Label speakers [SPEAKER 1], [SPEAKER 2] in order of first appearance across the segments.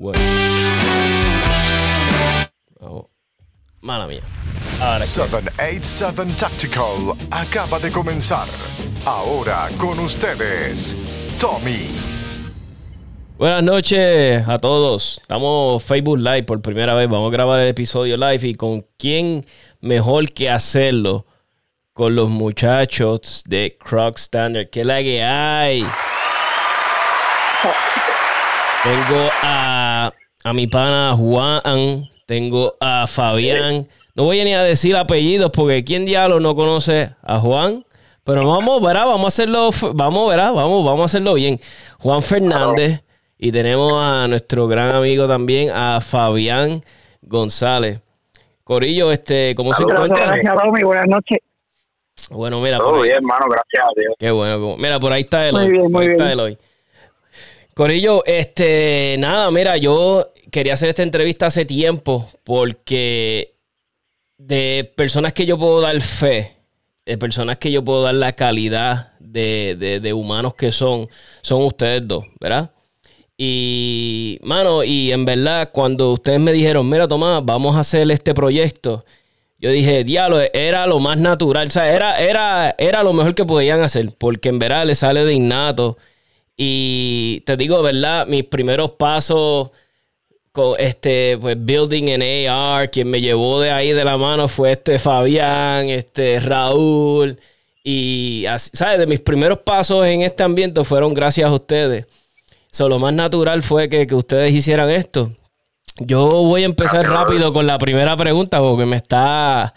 [SPEAKER 1] Bueno. Mala mía.
[SPEAKER 2] 787 Tactical acaba de comenzar. Ahora con ustedes, Tommy.
[SPEAKER 1] Buenas noches a todos. Estamos Facebook Live por primera vez. Vamos a grabar el episodio live y con quién mejor que hacerlo con los muchachos de Croc Standard. ¿Qué la que hay? Tengo a, a mi pana Juan, tengo a Fabián. No voy a ni a decir apellidos porque ¿quién diablo no conoce a Juan? Pero vamos, verá, vamos a hacerlo, vamos, verá, vamos, vamos a hacerlo bien. Juan Fernández y tenemos a nuestro gran amigo también, a Fabián González. Corillo, este, ¿cómo se encuentra?
[SPEAKER 3] Gracias, Tommy, buenas noches.
[SPEAKER 1] Bueno, mira.
[SPEAKER 4] Todo bien, hermano, gracias a Dios.
[SPEAKER 1] Qué bueno. Mira, por ahí está
[SPEAKER 3] Muy bien, muy
[SPEAKER 1] ahí está
[SPEAKER 3] bien.
[SPEAKER 1] Eloy. Corillo, este, nada, mira, yo quería hacer esta entrevista hace tiempo porque de personas que yo puedo dar fe, de personas que yo puedo dar la calidad de, de- humanos que son, son ustedes dos, ¿verdad? Y, mano, y en verdad, cuando ustedes me dijeron, mira, Tomás, vamos a hacer este proyecto, yo dije, diablo, era lo más natural, o sea, era, era, era lo mejor que podían hacer, porque en verdad le sale de innato. Y te digo, ¿verdad? Mis primeros pasos con este, pues, building en AR, quien me llevó de ahí de la mano fue este Fabián, este Raúl. Y, ¿sabes? De mis primeros pasos en este ambiente fueron gracias a ustedes. So, lo más natural fue que, que ustedes hicieran esto. Yo voy a empezar rápido con la primera pregunta porque me está...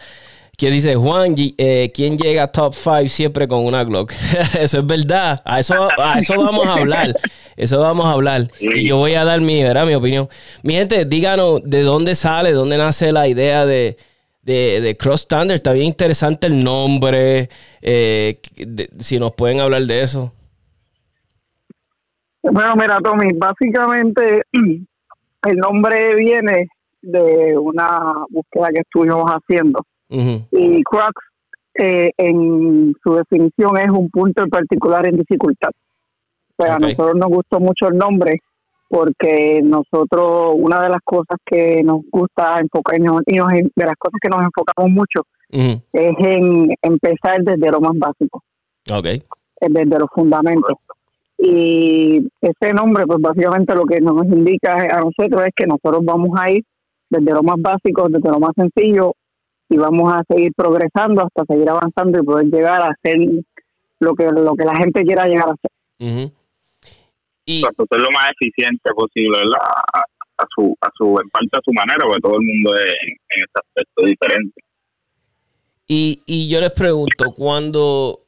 [SPEAKER 1] Que dice Juan, eh, ¿quién llega a top 5 siempre con una Glock? eso es verdad. A eso, a eso vamos a hablar. Eso vamos a hablar. Y yo voy a dar mi, ¿verdad? mi opinión. Mi gente, díganos de dónde sale, dónde nace la idea de, de, de Cross Standard. Está bien interesante el nombre. eh, de- si nos pueden hablar de eso.
[SPEAKER 3] Bueno, mira, Tommy, básicamente el nombre viene de una búsqueda que estuvimos haciendo. Y Crux, eh, en su definición, es un punto en particular en dificultad. Pues a nosotros nos gustó mucho el nombre porque nosotros, una de las cosas que nos gusta enfocar, y nos- de las cosas que nos enfocamos mucho, es en empezar desde lo más básico. Eh, desde los fundamentos. Y ese nombre, pues básicamente lo que nos indica a nosotros es que nosotros vamos a ir desde lo más básico, desde lo más sencillo, y vamos a seguir progresando hasta seguir avanzando y poder llegar a hacer lo que lo que la gente quiera llegar a hacer.
[SPEAKER 1] Ujú. Y,
[SPEAKER 4] Para ser lo más eficiente posible, ¿verdad? A, a su, a su, en parte a su manera, porque todo el mundo es en, en ese aspecto diferente.
[SPEAKER 1] Y, y yo les pregunto, cuando,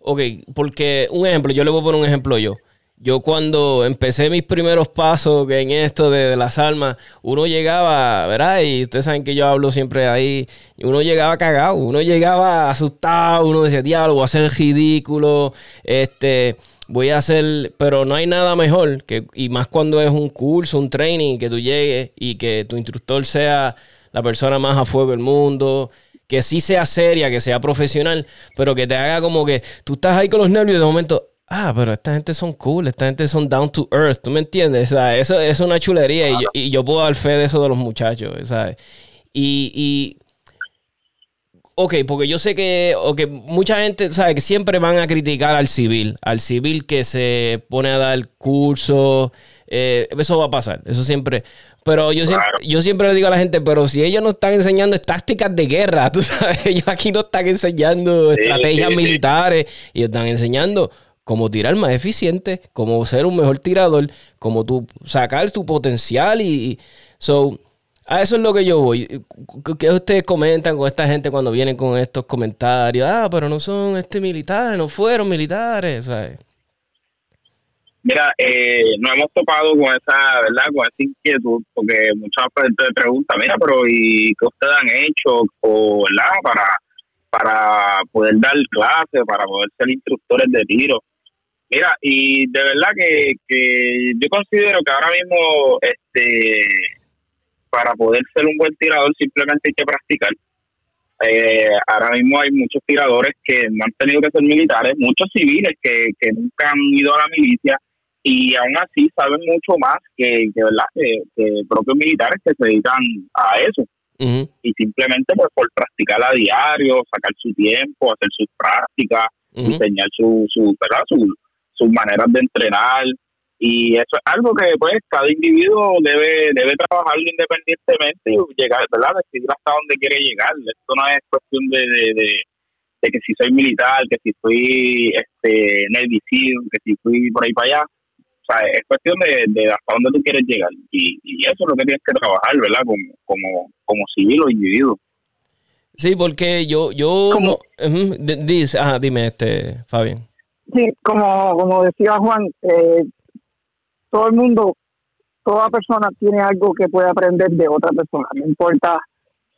[SPEAKER 1] ok, porque un ejemplo, yo le voy a poner un ejemplo yo. Yo cuando empecé mis primeros pasos en esto de, las almas, uno llegaba, ¿verdad? Y ustedes saben que yo hablo siempre ahí, uno llegaba cagado, uno llegaba asustado, uno decía, diablo, voy a hacer ridículo, este, voy a hacer, pero no hay nada mejor, que, y más cuando es un curso, un training, que tú llegues y que tu instructor sea la persona más a fuego del mundo, que sí sea seria, que sea profesional, pero que te haga como que tú estás ahí con los nervios y de momento, ah, pero esta gente son cool, esta gente son down to earth, ¿tú me entiendes? O sea, eso, es una chulería y yo, y yo puedo dar fe de eso de los muchachos, ¿sabes? Y, y Ok, porque yo sé que ok, mucha gente, sabe que siempre van a criticar al civil, al civil que se pone a dar cursos, eh, eso va a pasar, eso siempre. Pero yo siempre, yo siempre le digo a la gente, pero si ellos no están enseñando tácticas de guerra, tú sabes, ellos aquí no están enseñando
[SPEAKER 4] Sí,
[SPEAKER 1] estrategias
[SPEAKER 4] sí, sí.
[SPEAKER 1] militares, ellos están enseñando cómo tirar más eficiente, cómo ser un mejor tirador, cómo tú sacar tu potencial y, so a eso es lo que yo voy. ¿Qué- ¿Qué ustedes comentan con esta gente cuando vienen con estos comentarios? Ah, pero no son este militares, no fueron militares, ¿sabes?
[SPEAKER 4] Mira, eh, nos hemos topado con esa, ¿verdad? Con esa inquietud, porque muchas veces preguntan, mira, pero ¿y qué ustedes han hecho, o, ¿verdad? Para, para poder dar clases, para poder ser instructores de tiro. Mira, y de verdad que, que yo considero que ahora mismo, este, para poder ser un buen tirador simplemente hay que practicar. Eh, ahora mismo hay muchos tiradores que no han tenido que ser militares, muchos civiles que, que nunca han ido a la milicia y aún así saben mucho más que, que ¿verdad? Que, propios militares que se dedican a eso. Y simplemente pues, por practicar a diario, sacar su tiempo, hacer sus prácticas, diseñar su, su, ¿verdad? Sus maneras de entrenar. Y eso es algo que pues cada individuo debe debe trabajarlo independientemente y llegar, ¿verdad? Decidir hasta dónde quiere llegar. Esto no es cuestión de, de, de, que si soy militar, que si fui este, Navy que si fui por ahí para allá es cuestión de, de, hasta dónde tú quieres llegar. Y, y, eso es lo que tienes que trabajar, ¿verdad? Como, como, como civil o individuo.
[SPEAKER 1] Sí, porque yo, yo, dime, este, Fabián.
[SPEAKER 3] Sí, como, como decía Juan, eh, todo el mundo, toda persona tiene algo que puede aprender de otra persona, no importa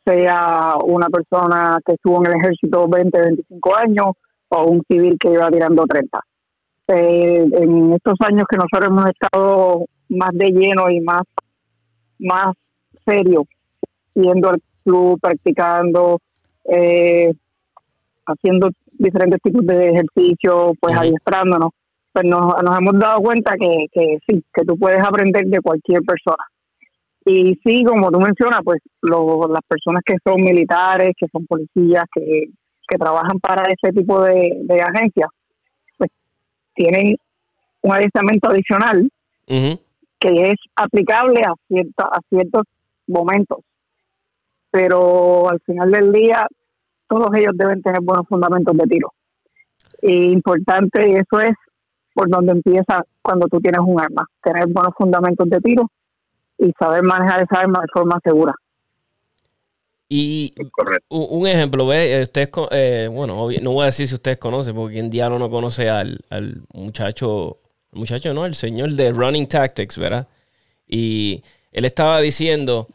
[SPEAKER 3] sea una persona que estuvo en el ejército 20, 25 años o un civil que iba tirando 30 eh, en estos años que nosotros hemos estado más de lleno y más, más serio, yendo al club, practicando, eh, haciendo diferentes tipos de ejercicios, pues adiestrándonos, pues nos, hemos dado cuenta que, que sí, que tú puedes aprender de cualquier persona. Y sí, como tú mencionas, pues las personas que son militares, que son policías, que, que trabajan para ese tipo de, de agencias, tienen un adiestramiento adicional que es aplicable a, cierta, a ciertos momentos. Pero al final del día, todos ellos deben tener buenos fundamentos de tiro. Y importante, eso es por donde empieza cuando tú tienes un arma, tener buenos fundamentos de tiro y saber manejar esa arma de forma segura.
[SPEAKER 1] Y un ejemplo, ve, ustedes, eh, bueno, no voy a decir si ustedes conocen, porque en diablo no conoce al, al muchacho, muchacho no, el señor de Running Tactics, ¿verdad? Y él estaba diciendo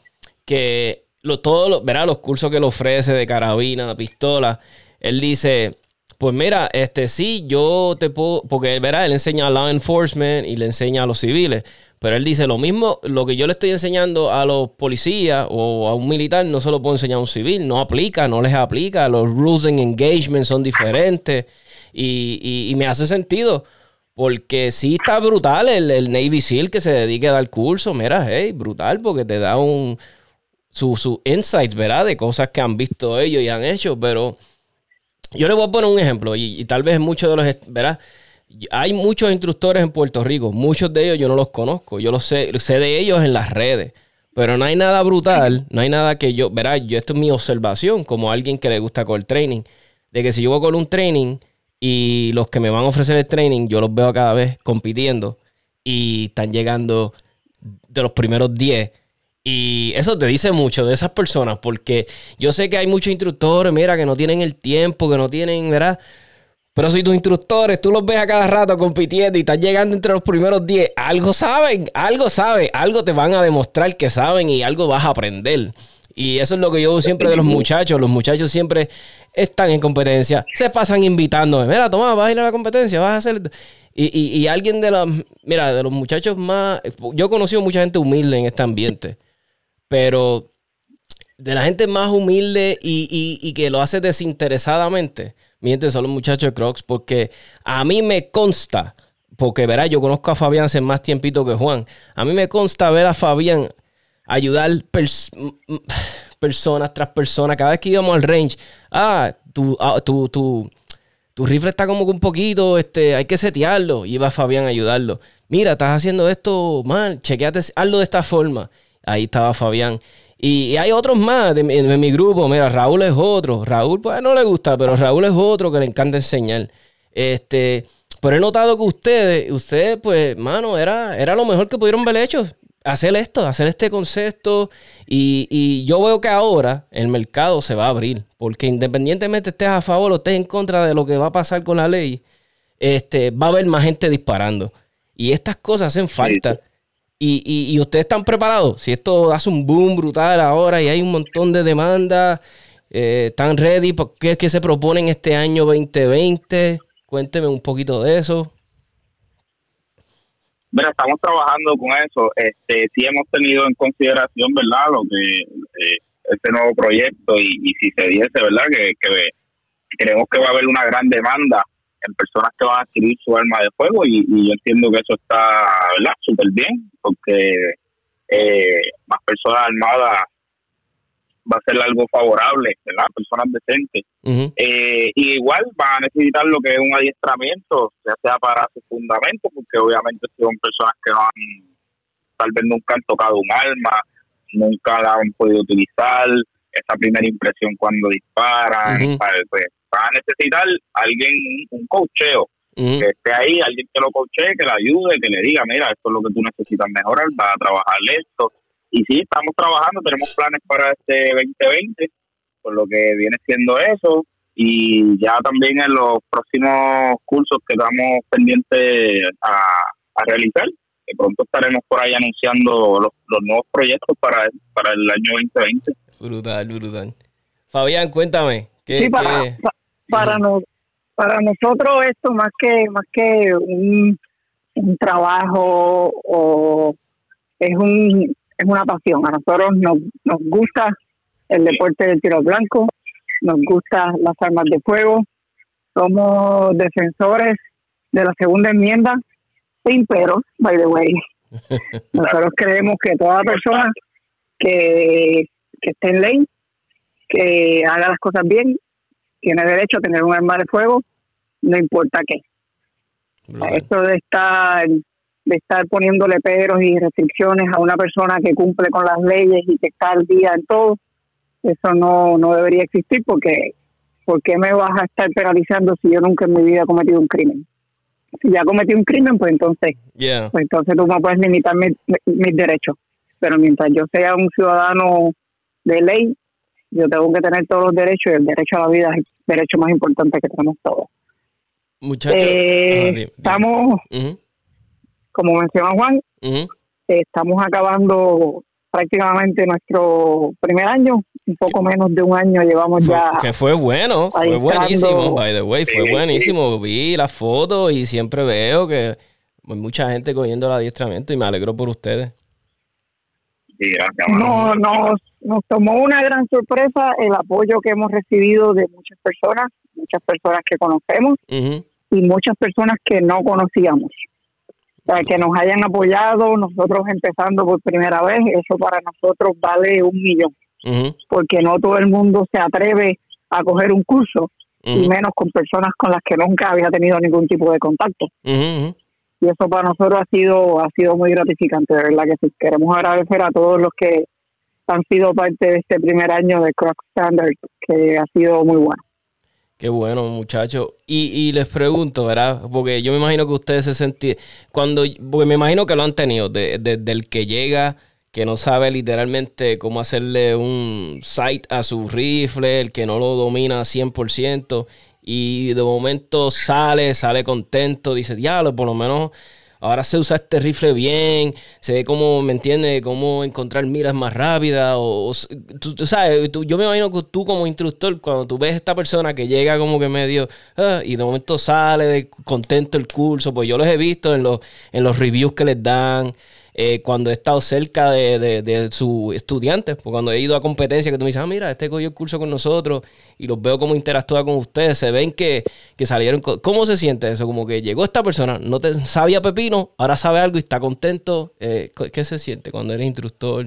[SPEAKER 1] que lo, todos los, ¿verdad? los cursos que le ofrece de carabina, pistola, él dice, pues mira, este sí, yo te puedo, porque él enseña a law enforcement y le enseña a los civiles. Pero él dice lo mismo, lo que yo le estoy enseñando a los policías o a un militar, no se lo puedo enseñar a un civil, no aplica, no les aplica, los rules and engagement son diferentes y, me hace sentido. Porque sí está brutal el, Navy SEAL que se dedique a dar curso. Mira, hey, brutal, porque te da un su, su insights, ¿verdad? De cosas que han visto ellos y han hecho. Pero yo le voy a poner un ejemplo, y, tal vez muchos de los, ¿verdad? Hay muchos instructores en Puerto Rico, muchos de ellos yo no los conozco, yo los sé, sé de ellos en las redes, pero no hay nada brutal, no hay nada que yo, verá, yo esto es mi observación como alguien que le gusta con el training, de que si yo voy con un training y los que me van a ofrecer el training, yo los veo cada vez compitiendo y están llegando de los primeros 10. Y eso te dice mucho de esas personas, porque yo sé que hay muchos instructores, mira, que no tienen el tiempo, que no tienen, ¿verdad? Pero si tus instructores, tú los ves a cada rato compitiendo y están llegando entre los primeros 10, algo saben, algo saben, algo te van a demostrar que saben y algo vas a aprender. Y eso es lo que yo siempre de los muchachos. Los muchachos siempre están en competencia. Se pasan invitándome. Mira, toma, vas a ir a la competencia, vas a hacer... Y, y, alguien de los... Mira, de los muchachos más... Yo he conocido mucha gente humilde en este ambiente. Pero de la gente más humilde y, y que lo hace desinteresadamente mienten son los muchachos de Crocs, porque a mí me consta, porque verá, yo conozco a Fabián hace más tiempito que Juan, a mí me consta ver a Fabián ayudar personas tras personas, cada vez que íbamos al range, ah, tu, ah, tu, tu, tu rifle está como que un poquito, este, hay que setearlo, y iba Fabián a ayudarlo. Mira, estás haciendo esto mal, chequeate, hazlo de esta forma. Ahí estaba Fabián. Y, hay otros más de, mi grupo. Mira, Raúl es otro. Raúl, pues no le gusta, pero Raúl es otro que le encanta enseñar. Este, pero he notado que ustedes, ustedes, pues, mano, era, era lo mejor que pudieron haber hecho. Hacer esto, hacer este concepto. Y, y yo veo que ahora el mercado se va a abrir. Porque independientemente estés a favor o estés en contra de lo que va a pasar con la ley, este, va a haber más gente disparando. Y estas cosas hacen falta. Y, y, ustedes están preparados. Si esto hace un boom brutal ahora y hay un montón de demandas, eh, ¿están ready? ¿Qué es que se proponen este año 2020? Cuénteme un poquito de eso.
[SPEAKER 4] Mira, estamos trabajando con eso. Este, sí hemos tenido en consideración, ¿verdad? Lo que eh, este nuevo proyecto y, si se diese, ¿verdad? Que, que creemos que va a haber una gran demanda en personas que van a adquirir su arma de fuego y, yo entiendo que eso está súper bien porque eh, más personas armadas va a ser algo favorable, ¿verdad? Personas decentes. Eh, y igual van a necesitar lo que es un adiestramiento, ya sea para su fundamento, porque obviamente son personas que no han, tal vez nunca han tocado un arma, nunca la han podido utilizar, esa primera impresión cuando disparan, pues van a necesitar alguien, un cocheo, que esté ahí, alguien que lo cochee, que le ayude, que le diga, mira, esto es lo que tú necesitas mejorar, va a trabajar esto. Y sí, estamos trabajando, tenemos planes para este 2020, por lo que viene siendo eso. Y ya también en los próximos cursos que estamos pendientes a, realizar, que pronto estaremos por ahí anunciando los, nuevos proyectos para, para el año 2020.
[SPEAKER 1] Brutal, brutal. Fabián, cuéntame. ¿Qué,
[SPEAKER 3] sí, para, para, para nosotros esto más que más que un, trabajo o es un es una pasión. A nosotros nos, nos gusta el deporte del tiro blanco nos gusta las armas de fuego somos defensores de la segunda enmienda sin pero by the way. Nosotros creemos que toda persona que, que esté en ley que haga las cosas bien tiene derecho a tener un arma de fuego, no importa qué. Esto de estar, de estar poniéndole peros y restricciones a una persona que cumple con las leyes y que está al día en todo, eso no, no debería existir porque ¿por qué me vas a estar penalizando si yo nunca en mi vida he cometido un crimen? Si ya cometí un crimen, pues entonces, pues entonces tú no puedes limitar mis derechos. Pero mientras yo sea un ciudadano de ley, yo tengo que tener todos los derechos y el derecho a la vida es el derecho más importante que tenemos todos.
[SPEAKER 1] Muchachos,
[SPEAKER 3] eh, estamos, como menciona Juan, estamos acabando prácticamente nuestro primer año, un poco menos de un año llevamos ya.
[SPEAKER 1] Que fue bueno, fue buenísimo, by the way, fue buenísimo. Vi las fotos y siempre veo que hay mucha gente cogiendo el adiestramiento y me alegro por ustedes.
[SPEAKER 3] No, nos, nos tomó una gran sorpresa el apoyo que hemos recibido de muchas personas, muchas personas que conocemos y muchas personas que no conocíamos. para que nos hayan apoyado, nosotros empezando por primera vez, eso para nosotros vale un millón, porque no todo el mundo se atreve a coger un curso, y menos con personas con las que nunca había tenido ningún tipo de contacto y eso para nosotros ha sido ha sido muy gratificante, de verdad que sí. Queremos agradecer a todos los que han sido parte de este primer año de Croc Standard, que ha sido muy bueno.
[SPEAKER 1] Qué bueno, muchachos. Y, y, les pregunto, ¿verdad? Porque yo me imagino que ustedes se sentían, cuando, porque me imagino que lo han tenido, desde del que llega, que no sabe literalmente cómo hacerle un sight a su rifle, el que no lo domina 100%, y de momento sale, sale contento, dice, diablo, por lo menos ahora se usa este rifle bien, se ve cómo, ¿me entiende Cómo encontrar miras más rápidas. O, tú, sabes, yo me imagino que tú como instructor, cuando tú ves a esta persona que llega como que medio, ah, y de momento sale contento el curso, pues yo los he visto en los, en los reviews que les dan. Eh, cuando he estado cerca de, de, sus estudiantes, porque cuando he ido a competencia, que tú me dices, ah, mira, este cogió el curso con nosotros y los veo cómo interactúa con ustedes, se ven que, salieron. ¿Cómo se siente eso? Como que llegó esta persona, no te sabía pepino, ahora sabe algo y está contento. Eh, ¿Qué se siente cuando eres instructor?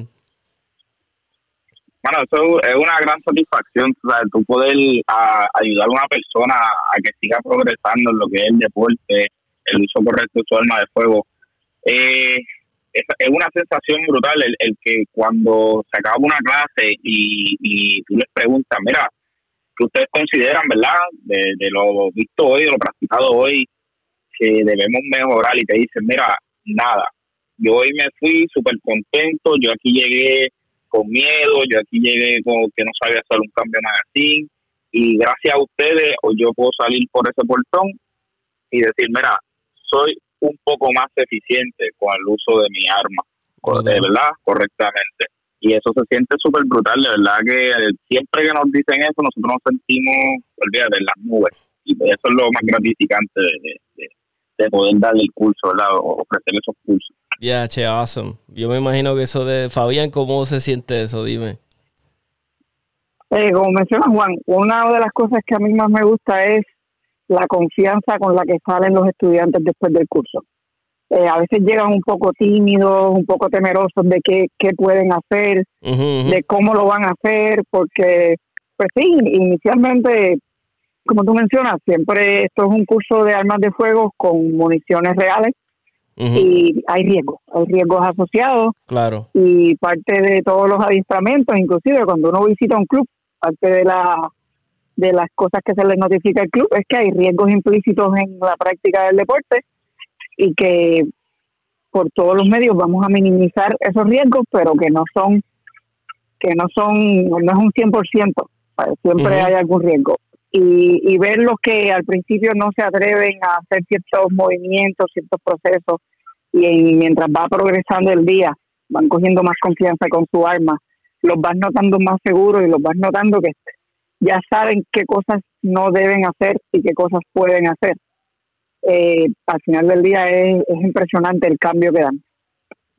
[SPEAKER 4] Bueno, eso es una gran satisfacción, tú poder ayudar a una persona a que siga progresando en lo que es el deporte, el uso correcto de su arma de fuego. Eh, es, una sensación brutal el, que cuando se acaba una clase y, y tú les preguntas, mira, que ustedes consideran, verdad? De, lo visto hoy, de lo practicado hoy, que debemos mejorar y te dicen, mira, nada, yo hoy me fui súper contento, yo aquí llegué con miedo, yo aquí llegué con que no sabía hacer un cambio magazine y gracias a ustedes hoy yo puedo salir por ese portón y decir, mira, soy un poco más eficiente con el uso de mi arma, de verdad, correctamente. Y eso se siente súper brutal, de verdad que siempre que nos dicen eso, nosotros nos sentimos, olvídate, en las nubes. Y eso es lo más gratificante de, poder dar el curso, ¿verdad? O ofrecer esos cursos.
[SPEAKER 1] Ya, che, awesome. Yo me imagino que eso de Fabián, ¿cómo se siente eso? Dime.
[SPEAKER 3] Eh, como menciona Juan, una de las cosas que a mí más me gusta es la confianza con la que salen los estudiantes después del curso. Eh, a veces llegan un poco tímidos, un poco temerosos de qué, qué pueden hacer, de cómo lo van a hacer, porque, pues sí, inicialmente, como tú mencionas, siempre esto es un curso de armas de fuego con municiones reales y hay riesgos, hay riesgos asociados.
[SPEAKER 1] Claro.
[SPEAKER 3] Y parte de todos los adiestramientos, inclusive cuando uno visita un club, parte de la de las cosas que se les notifica al club es que hay riesgos implícitos en la práctica del deporte y que por todos los medios vamos a minimizar esos riesgos, pero que no son que no son no es un 100%, siempre hay algún riesgo. Y, y ver los que al principio no se atreven a hacer ciertos movimientos, ciertos procesos, y mientras va progresando el día, van cogiendo más confianza con su arma, los vas notando más seguros y los vas notando que ya saben qué cosas no deben hacer y qué cosas pueden hacer. Eh, al final del día es, impresionante el cambio que dan.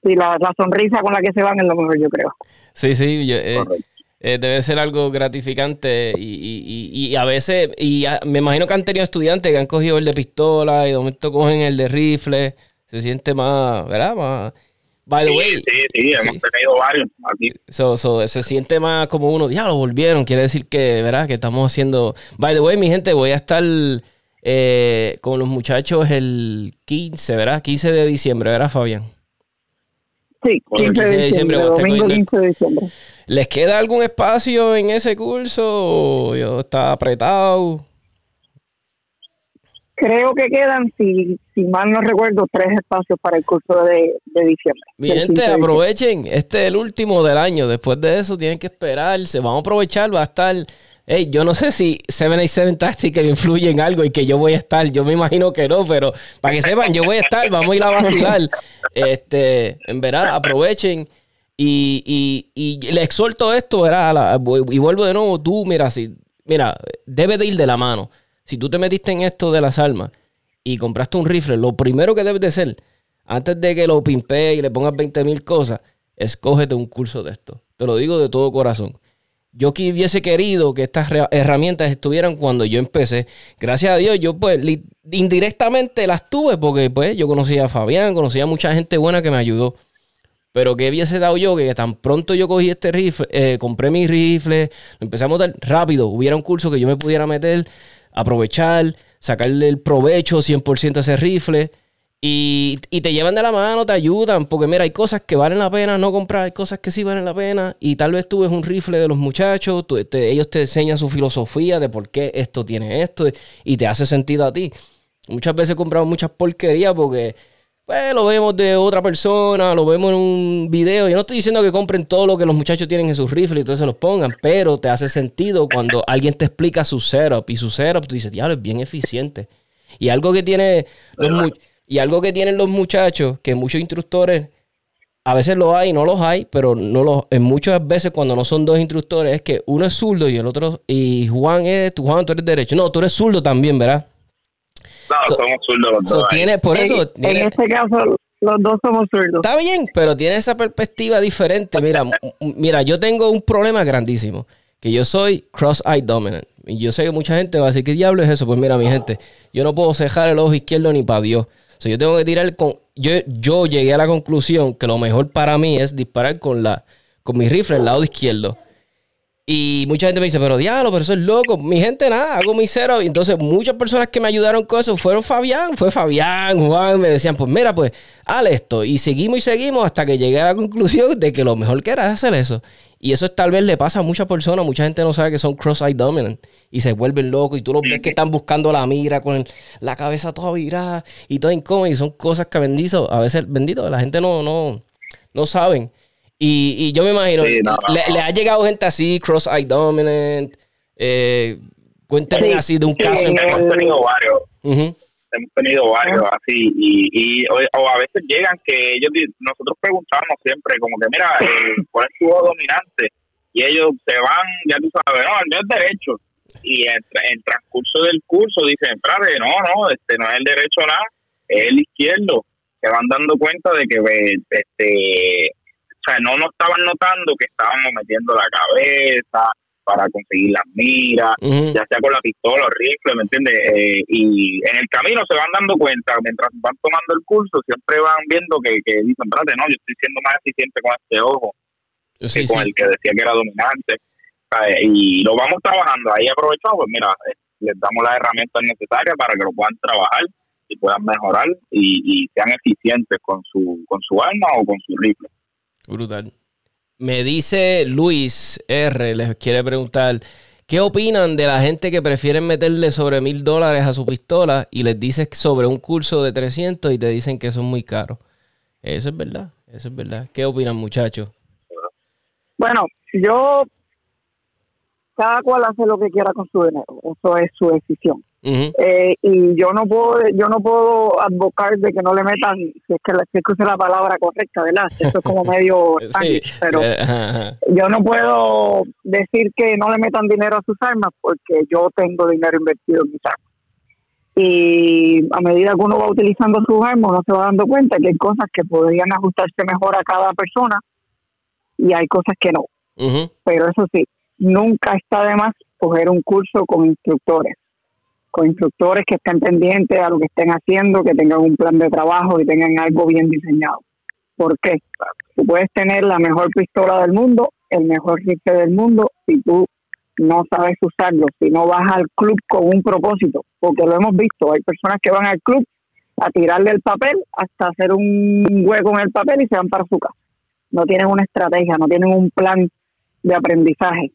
[SPEAKER 3] Y la, sonrisa con la que se van es lo mejor, yo creo.
[SPEAKER 1] Sí, sí, eh, eh, debe ser algo gratificante y, y, y, a veces, y me imagino que han tenido estudiantes que han cogido el de pistola y de momento cogen el de rifle, se siente más, ¿verdad? Más,
[SPEAKER 4] By the way. Sí, sí, hemos tenido varios aquí. So,
[SPEAKER 1] se siente más como uno, ya lo volvieron. Quiere decir que, ¿verdad? Que estamos haciendo. By the way, mi gente, voy a estar eh, con los muchachos el 15, ¿verdad? 15 de diciembre, ¿verdad, Fabián?
[SPEAKER 3] Sí, 15 de diciembre. Domingo 15 de diciembre.
[SPEAKER 1] ¿Les queda algún espacio en ese curso? ¿O está apretado?
[SPEAKER 3] Creo que quedan, si, si mal no recuerdo, tres espacios para el curso de, diciembre.
[SPEAKER 1] Mi gente, aprovechen, este es el último del año, después de eso tienen que esperarse, vamos a aprovechar, va a estar... Hey, yo no sé si 787 Tactical influye en algo y que yo voy a estar. Yo me imagino que no, pero para que sepan, yo voy a estar, vamos a ir a vacilar. Este, en verdad, aprovechen. Y, y, y le exhorto esto, ¿verdad? y vuelvo de nuevo, tú, mira, si, mira, debe de ir de la mano. Si tú te metiste en esto de las armas y compraste un rifle, lo primero que debes de hacer, antes de que lo pimpe y le pongas 20 mil cosas, escógete un curso de esto. Te lo digo de todo corazón. Yo que hubiese querido que estas herramientas estuvieran cuando yo empecé. Gracias a Dios, yo pues indirectamente las tuve porque pues yo conocía a Fabián, conocía a mucha gente buena que me ayudó. Pero que hubiese dado yo que tan pronto yo cogí este rifle, eh, compré mi rifle, lo empecé a montar rápido, hubiera un curso que yo me pudiera meter aprovechar, sacarle el provecho 100% a ese rifle. Y, te llevan de la mano, te ayudan, porque mira, hay cosas que valen la pena no comprar, hay cosas que sí valen la pena. Y tal vez tú ves un rifle de los muchachos, ellos te enseñan su filosofía de por qué esto tiene esto y te hace sentido a ti. Muchas veces compramos muchas porquerías porque pues lo vemos de otra persona, lo vemos en un video. Yo no estoy diciendo que compren todo lo que los muchachos tienen en sus rifles y todo se los pongan, pero te hace sentido cuando alguien te explica su setup y su setup, tú dices, diablo, es bien eficiente. Y algo que tiene los y algo que tienen los muchachos, que muchos instructores a veces lo hay y no los hay, pero no los, en muchas veces cuando no son dos instructores es que uno es zurdo y el otro, y Juan es, Juan, tú eres derecho. No, tú eres zurdo también, ¿verdad?
[SPEAKER 4] Somos zurdos
[SPEAKER 1] tiene, por eso,
[SPEAKER 3] en, este caso, los dos somos zurdos.
[SPEAKER 1] Está bien, pero tiene esa perspectiva diferente. Mira, mira, yo tengo un problema grandísimo, que yo soy cross-eye dominant. Y yo sé que mucha gente va a decir, ¿qué diablo es eso? Pues mira, mi gente, yo no puedo cejar el ojo izquierdo ni para Dios. O sea, yo tengo que tirar con... Yo, yo llegué a la conclusión que lo mejor para mí es disparar con, la, con mi rifle el lado izquierdo. Y mucha gente me dice, pero diablo, pero eso es loco. Mi gente, nada, hago mi cero. Y entonces muchas personas que me ayudaron con eso fueron Fabián, fue Fabián, Juan, me decían, pues mira, pues, haz esto. Y seguimos y seguimos hasta que llegué a la conclusión de que lo mejor que era es hacer eso. Y eso tal vez le pasa a muchas personas. Mucha gente no sabe que son cross-eye dominant. Y se vuelven locos. Y tú los ves que están buscando la mira con la cabeza toda virada y todo incómodo. Y son cosas que bendito, a veces bendito, la gente no, no, no saben. Y, y yo me imagino, le, ha llegado gente así, cross-eye dominant. Eh, cuéntame así de un caso.
[SPEAKER 4] hemos tenido varios. Hemos tenido varios así. Y, y o, a veces llegan que ellos, nosotros preguntamos siempre, como que, mira, eh, ¿cuál es tu dominante? Y ellos se van, ya tú sabes, no, el mío es derecho. Y en, el transcurso del curso dicen, espérate, no, no, este no es el derecho nada, es el izquierdo. Se van dando cuenta de que este sea, no nos estaban notando que estábamos metiendo la cabeza para conseguir las miras, ya sea con la pistola o rifle, ¿me entiendes? Eh, y en el camino se van dando cuenta, mientras van tomando el curso, siempre van viendo que, que dicen, espérate, no, yo estoy siendo más eficiente con este ojo que con el que decía que era dominante. Y lo vamos trabajando. Ahí aprovechamos, pues mira, eh, les damos las herramientas necesarias para que lo puedan trabajar y puedan mejorar y, sean eficientes con su, con su arma o con su rifle.
[SPEAKER 1] Brutal. Me dice Luis R, les quiere preguntar, ¿qué opinan de la gente que prefieren meterle sobre mil dólares a su pistola y les dices sobre un curso de 300 y te dicen que son muy caros? Eso es verdad, eso es verdad. ¿Qué opinan muchachos?
[SPEAKER 3] Bueno, yo cada cual hace lo que quiera con su dinero, eso es su decisión. eh, y yo no puedo yo no puedo advocar de que no le metan, si es que, si es que la palabra correcta, ¿verdad? Eso es como medio sí, pero yo no puedo decir que no le metan dinero a sus armas porque yo tengo dinero invertido en mis armas. Y a medida que uno va utilizando sus armas, uno se va dando cuenta que hay cosas que podrían ajustarse mejor a cada persona y hay cosas que no. Pero eso sí, nunca está de más coger un curso con instructores, con instructores que estén pendientes a lo que estén haciendo, que tengan un plan de trabajo y tengan algo bien diseñado. ¿Por qué? Tú puedes tener la mejor pistola del mundo, el mejor rifle del mundo, si tú no sabes usarlo, si no vas al club con un propósito, porque lo hemos visto, hay personas que van al club a tirarle el papel hasta hacer un hueco en el papel y se van para su casa. No tienen una estrategia, no tienen un plan de aprendizaje.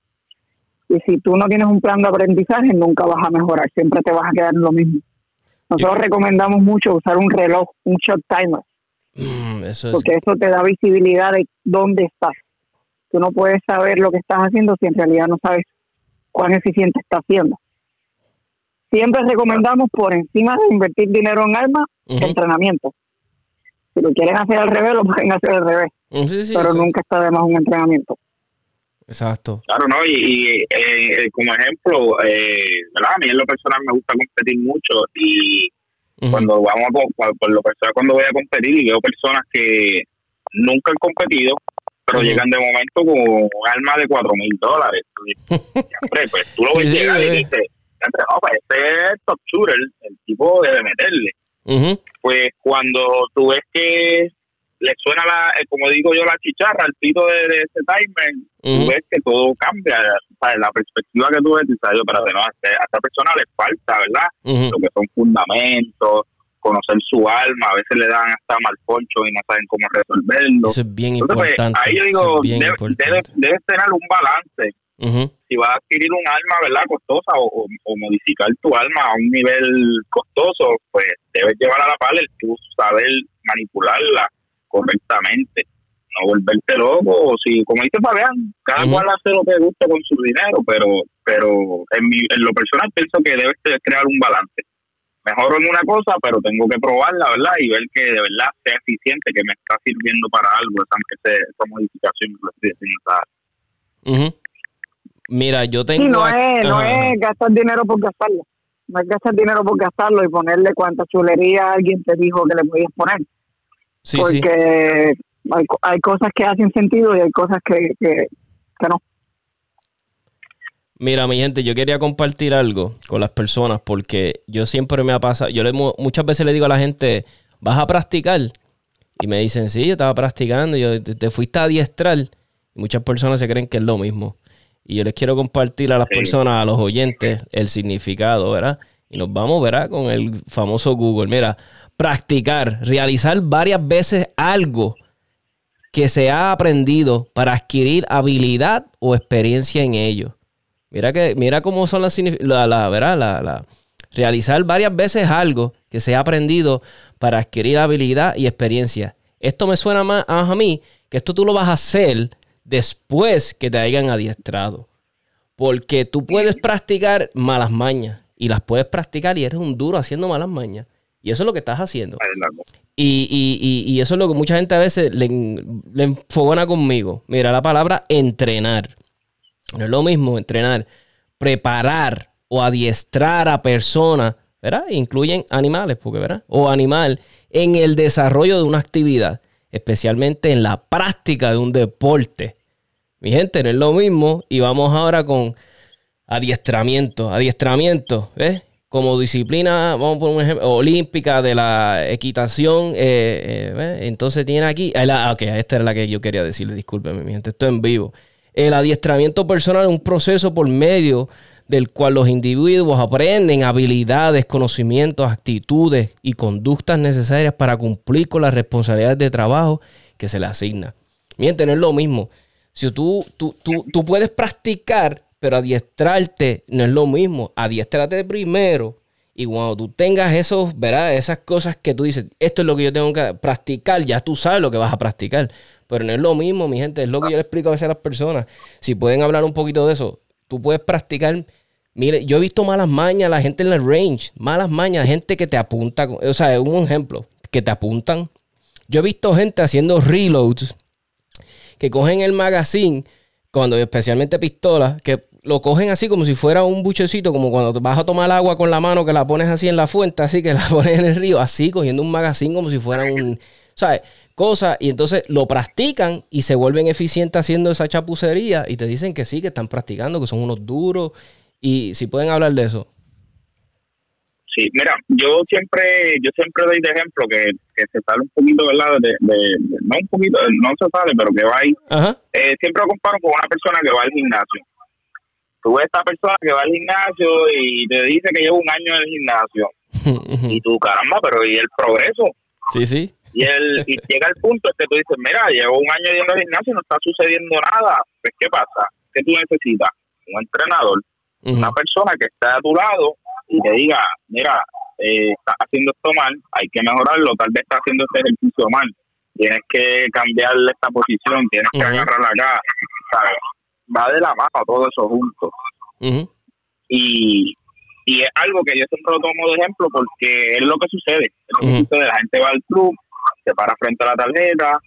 [SPEAKER 3] Y si tú no tienes un plan de aprendizaje, nunca vas a mejorar, siempre te vas a quedar en lo mismo. Nosotros recomendamos mucho usar un reloj, un shot timer, mm, porque eso te da visibilidad de dónde estás. Tú no puedes saber lo que estás haciendo si en realidad no sabes cuán eficiente estás haciendo. Siempre recomendamos por encima de invertir dinero en armas, entrenamiento. Si lo quieren hacer al revés, lo pueden hacer al revés. Mm, pero nunca está de más un entrenamiento.
[SPEAKER 1] Exacto.
[SPEAKER 4] Claro, ¿no? Y, eh, como ejemplo, eh, ¿verdad? A mí en lo personal me gusta competir mucho y cuando vamos a, por lo personal, cuando voy a competir y veo personas que nunca han competido, pero llegan de momento con un arma de cuatro mil dólares. pues tú lo ves llegar y dices, no, pues este es top shooter, el tipo debe meterle. Pues cuando tú ves que le suena, la, eh, como digo yo, la chicharra, el pito de, ese timer, tú ves que todo cambia. La perspectiva que tú ves, sabes, pero no, a esta persona le falta, ¿verdad? Lo que son fundamentos, conocer su alma, a veces le dan hasta mal poncho y no saben cómo resolverlo.
[SPEAKER 1] Eso es bien pues, importante.
[SPEAKER 4] ahí yo digo, debes tener un balance. Si vas a adquirir un alma, ¿verdad? Costosa o, modificar tu alma a un nivel costoso, pues debes llevar a la par el tú saber manipularla correctamente. No volverte loco, o si, como dice Fabián, cada cual hace lo que guste con su dinero, pero pero en, mi, en lo personal pienso que debes crear un balance. Mejor en una cosa, pero tengo que probarla, ¿verdad? Y ver que de verdad sea eficiente, que me está sirviendo para algo, sea esa modificación.
[SPEAKER 1] Mira, yo tengo...
[SPEAKER 3] no, es, no es gastar dinero por gastarlo. No es gastar dinero por gastarlo y ponerle cuánta chulería alguien te dijo que le podías poner porque Hay, cosas que hacen sentido y hay cosas que, que, no.
[SPEAKER 1] Mira, mi gente, yo quería compartir algo con las personas porque yo siempre me ha pasado, yo le, muchas veces le digo a la gente, ¿vas a practicar? Y me dicen, sí, yo estaba practicando, yo te, fuiste a adiestrar. Y muchas personas se creen que es lo mismo. Y yo les quiero compartir a las personas, a los oyentes, el significado, ¿verdad? Y nos vamos, ¿verdad? Con el famoso Google. Mira, practicar, realizar varias veces algo que se ha aprendido para adquirir habilidad o experiencia en ello. Mira que mira cómo son las la, la, ¿verdad? La, realizar varias veces algo que se ha aprendido para adquirir habilidad y experiencia. Esto me suena más a mí que esto tú lo vas a hacer después que te hayan adiestrado. Porque tú puedes practicar malas mañas y las puedes practicar y eres un duro haciendo malas mañas. Y eso es lo que estás haciendo. Y, eso es lo que mucha gente a veces le, le enfogona conmigo. Mira la palabra entrenar. No es lo mismo entrenar. Preparar o adiestrar a personas, ¿verdad? Incluyen animales, porque, ¿verdad? O animal en el desarrollo de una actividad, especialmente en la práctica de un deporte. Mi gente, no es lo mismo. Y vamos ahora con adiestramiento. Adiestramiento, ¿ves? Como disciplina, vamos por un ejemplo, olímpica de la equitación. Eh, eh, Entonces tiene aquí. Ah, ok, esta era la que yo quería decirle. Discúlpeme, mi gente, esto en vivo. El adiestramiento personal es un proceso por medio del cual los individuos aprenden habilidades, conocimientos, actitudes y conductas necesarias para cumplir con las responsabilidades de trabajo que se les asigna. Miren, no es lo mismo. Si tú, tú, tú, puedes practicar, pero adiestrarte no es lo mismo. Adiestrate primero y cuando tú tengas esos, ¿verdad? Esas cosas que tú dices, esto es lo que yo tengo que practicar, ya tú sabes lo que vas a practicar. Pero no es lo mismo, mi gente, es lo que yo le explico a veces a las personas. Si pueden hablar un poquito de eso, tú puedes practicar. Mire, yo he visto malas mañas, la gente en el range, malas mañas, gente que te apunta, o sea, un ejemplo, que te apuntan. Yo he visto gente haciendo reloads que cogen el magazine, cuando especialmente pistolas, que lo cogen así como si fuera un buchecito, como cuando vas a tomar agua con la mano que la pones así en la fuente, así que la pones en el río, así cogiendo un magazine como si fuera un, ¿sabes? Cosa, y entonces lo practican y se vuelven eficientes haciendo esa chapucería y te dicen que sí, que están practicando, que son unos duros. Y si pueden hablar de eso.
[SPEAKER 4] Sí, mira, yo siempre yo siempre doy de ejemplo que, se sale un poquito, ¿verdad? De, de, no un poquito, no se sale, pero que va ahí. Eh, siempre lo comparo con una persona que va al gimnasio. Tú ves esta persona que va al gimnasio y te dice que lleva un año en el gimnasio. y tú, caramba, pero ¿y el progreso?
[SPEAKER 1] Sí, sí.
[SPEAKER 4] Y, el, y llega el punto que tú dices, mira, llevo un año yendo al gimnasio y no está sucediendo nada. Pues, ¿qué pasa? ¿Qué tú necesitas? Un entrenador, una persona que esté a tu lado y te diga, mira, eh, estás haciendo esto mal, hay que mejorarlo, tal vez estás haciendo este ejercicio mal, tienes que cambiarle esta posición, tienes que agarrarla acá, va de la mano todo eso junto. Y, y es algo que yo siempre lo tomo de ejemplo porque es lo que sucede, es lo que sucede, la gente va al club, se para frente a la tarjeta,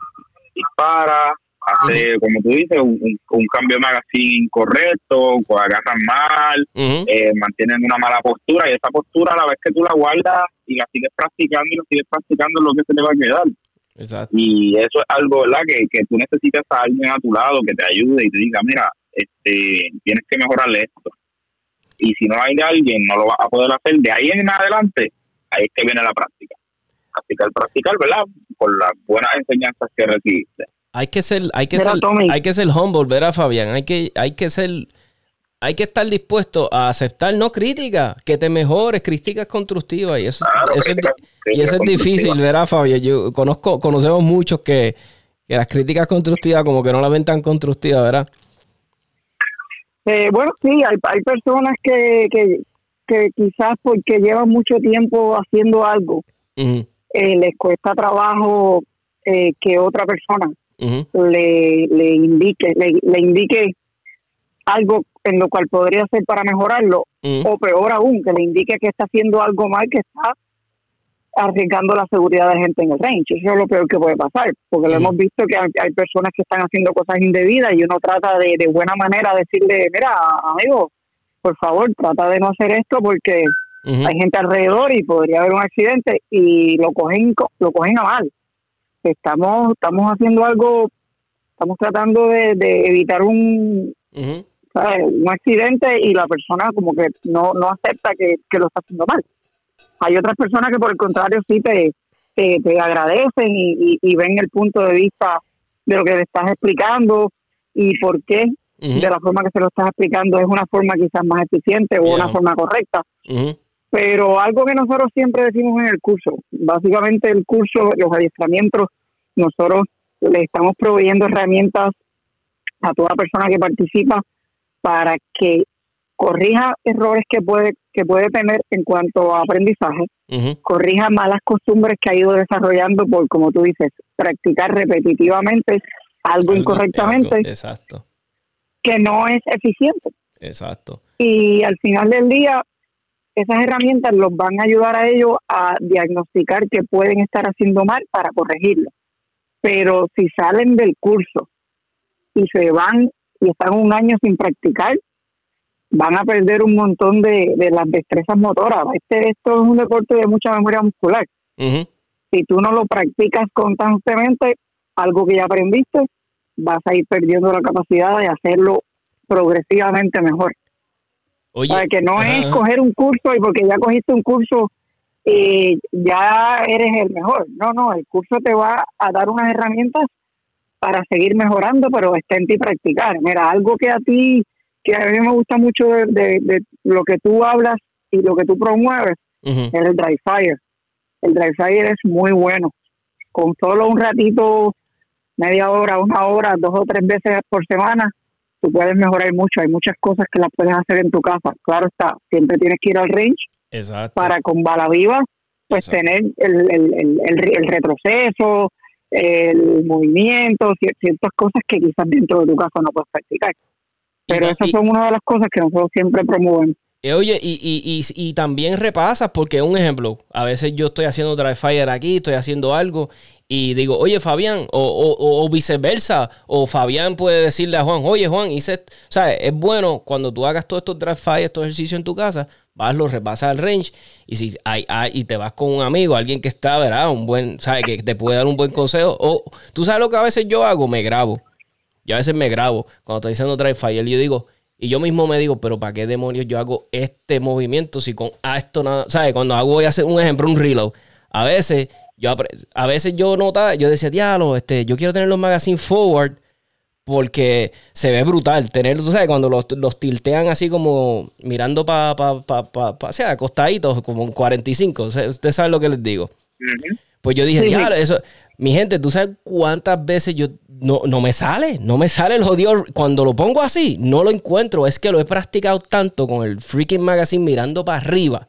[SPEAKER 4] dispara, hace, como tú dices, un, un, cambio de magazine incorrecto, agarran mal, eh, mantienen una mala postura y esa postura a la vez que tú la guardas y la sigues practicando y lo sigues practicando es lo que se te va a quedar. Y eso es algo, ¿verdad? Que, que tú necesitas a alguien a tu lado que te ayude y te diga, mira, este, tienes que mejorarle esto. Y si no hay alguien, no lo vas a poder hacer. De ahí en adelante, ahí es que viene la práctica. Practicar, practicar, ¿verdad? Por las buenas enseñanzas que recibiste.
[SPEAKER 1] Hay que ser, hay que ser, hay que ser humble, ¿verdad, Fabián? Hay que, hay que ser, hay que estar dispuesto a aceptar no crítica, que te mejores, críticas constructivas. Y eso, eso, es, y eso es difícil, ¿verdad, Fabián? Yo conozco, conocemos muchos que, las críticas constructivas como que no las ven tan constructivas, ¿verdad?
[SPEAKER 3] Eh, bueno, sí, hay, hay personas que, que, que quizás porque llevan mucho tiempo haciendo algo, eh, les cuesta trabajo eh, que otra persona le, le indique le, indique algo en lo cual podría ser para mejorarlo o peor aún que le indique que está haciendo algo mal que está arriesgando la seguridad de la gente en el range. Eso es lo peor que puede pasar porque lo hemos visto que hay, personas que están haciendo cosas indebidas y uno trata de, de buena manera decirle mira amigo por favor trata de no hacer esto porque hay gente alrededor y podría haber un accidente y lo cogen lo cogen a mal estamos estamos haciendo algo, estamos tratando de, evitar un, un accidente y la persona como que no, no acepta que, lo está haciendo mal. Hay otras personas que por el contrario sí te, te, agradecen y, ven el punto de vista de lo que le estás explicando y por qué de la forma que se lo estás explicando es una forma quizás más eficiente o una forma correcta. Pero algo que nosotros siempre decimos en el curso, básicamente el curso, los adiestramientos, nosotros le estamos proveyendo herramientas a toda persona que participa para que corrija errores que puede que puede tener en cuanto a aprendizaje, corrija malas costumbres que ha ido desarrollando por, como tú dices, practicar repetitivamente algo, incorrectamente,
[SPEAKER 1] exacto.
[SPEAKER 3] que no es eficiente.
[SPEAKER 1] Exacto.
[SPEAKER 3] Y al final del día, esas herramientas los van a ayudar a ellos a diagnosticar que pueden estar haciendo mal para corregirlo. Pero si salen del curso y se van y están un año sin practicar, van a perder un montón de, las destrezas motoras. Este, esto es un deporte de mucha memoria muscular. Si tú no lo practicas constantemente, algo que ya aprendiste, vas a ir perdiendo la capacidad de hacerlo progresivamente mejor. Oye, que no es coger un curso y porque ya cogiste un curso eh, ya eres el mejor. No, no, el curso te va a dar unas herramientas para seguir mejorando, pero está en ti practicar. Mira, algo que a ti, que a mí me gusta mucho de, lo que tú hablas y lo que tú promueves, es el dry fire. El dry fire es muy bueno. Con solo un ratito, media hora, una hora, dos o tres veces por semana, tú puedes mejorar mucho. Hay muchas cosas que las puedes hacer en tu casa. Claro está, siempre tienes que ir al range para con bala viva, pues tener el, el, el, el, retroceso, el movimiento, ciertas cosas que quizás dentro de tu casa no puedes practicar. Pero esas son una de las cosas que nosotros siempre promovemos.
[SPEAKER 1] Eh, oye, y, y, y, y, también repasas, porque un ejemplo, a veces yo estoy haciendo dry fire aquí, estoy haciendo algo, y digo, oye Fabián, o, o, viceversa, o Fabián puede decirle a Juan, oye Juan, hice, o sea, es bueno cuando tú hagas todos estos dry fire, estos ejercicios en tu casa, vas, lo repasas al range, y si hay, y te vas con un amigo, alguien que está, ¿verdad? Un buen, ¿sabes? Que te puede dar un buen consejo, o tú sabes lo que a veces yo hago, me grabo, y a veces me grabo, cuando estoy haciendo dry fire, yo digo, y yo mismo me digo, pero ¿para qué demonios yo hago este movimiento si con esto nada, ¿sabes? Cuando hago, voy a hacer un ejemplo, un reload. A veces yo, a veces yo notaba, yo decía, diablo, este, yo quiero tener los magazines forward porque se ve brutal tenerlos, tú sabes, cuando los, los tiltean así como mirando para, pa, pa, pa, o sea, acostaditos, como un 45, usted sabe lo que les digo. Pues yo dije, diablo, eso, mi gente, ¿tú sabes cuántas veces yo no, no me sale? No me sale el jodido. Cuando lo pongo así, no lo encuentro. Es que lo he practicado tanto con el freaking magazine mirando para arriba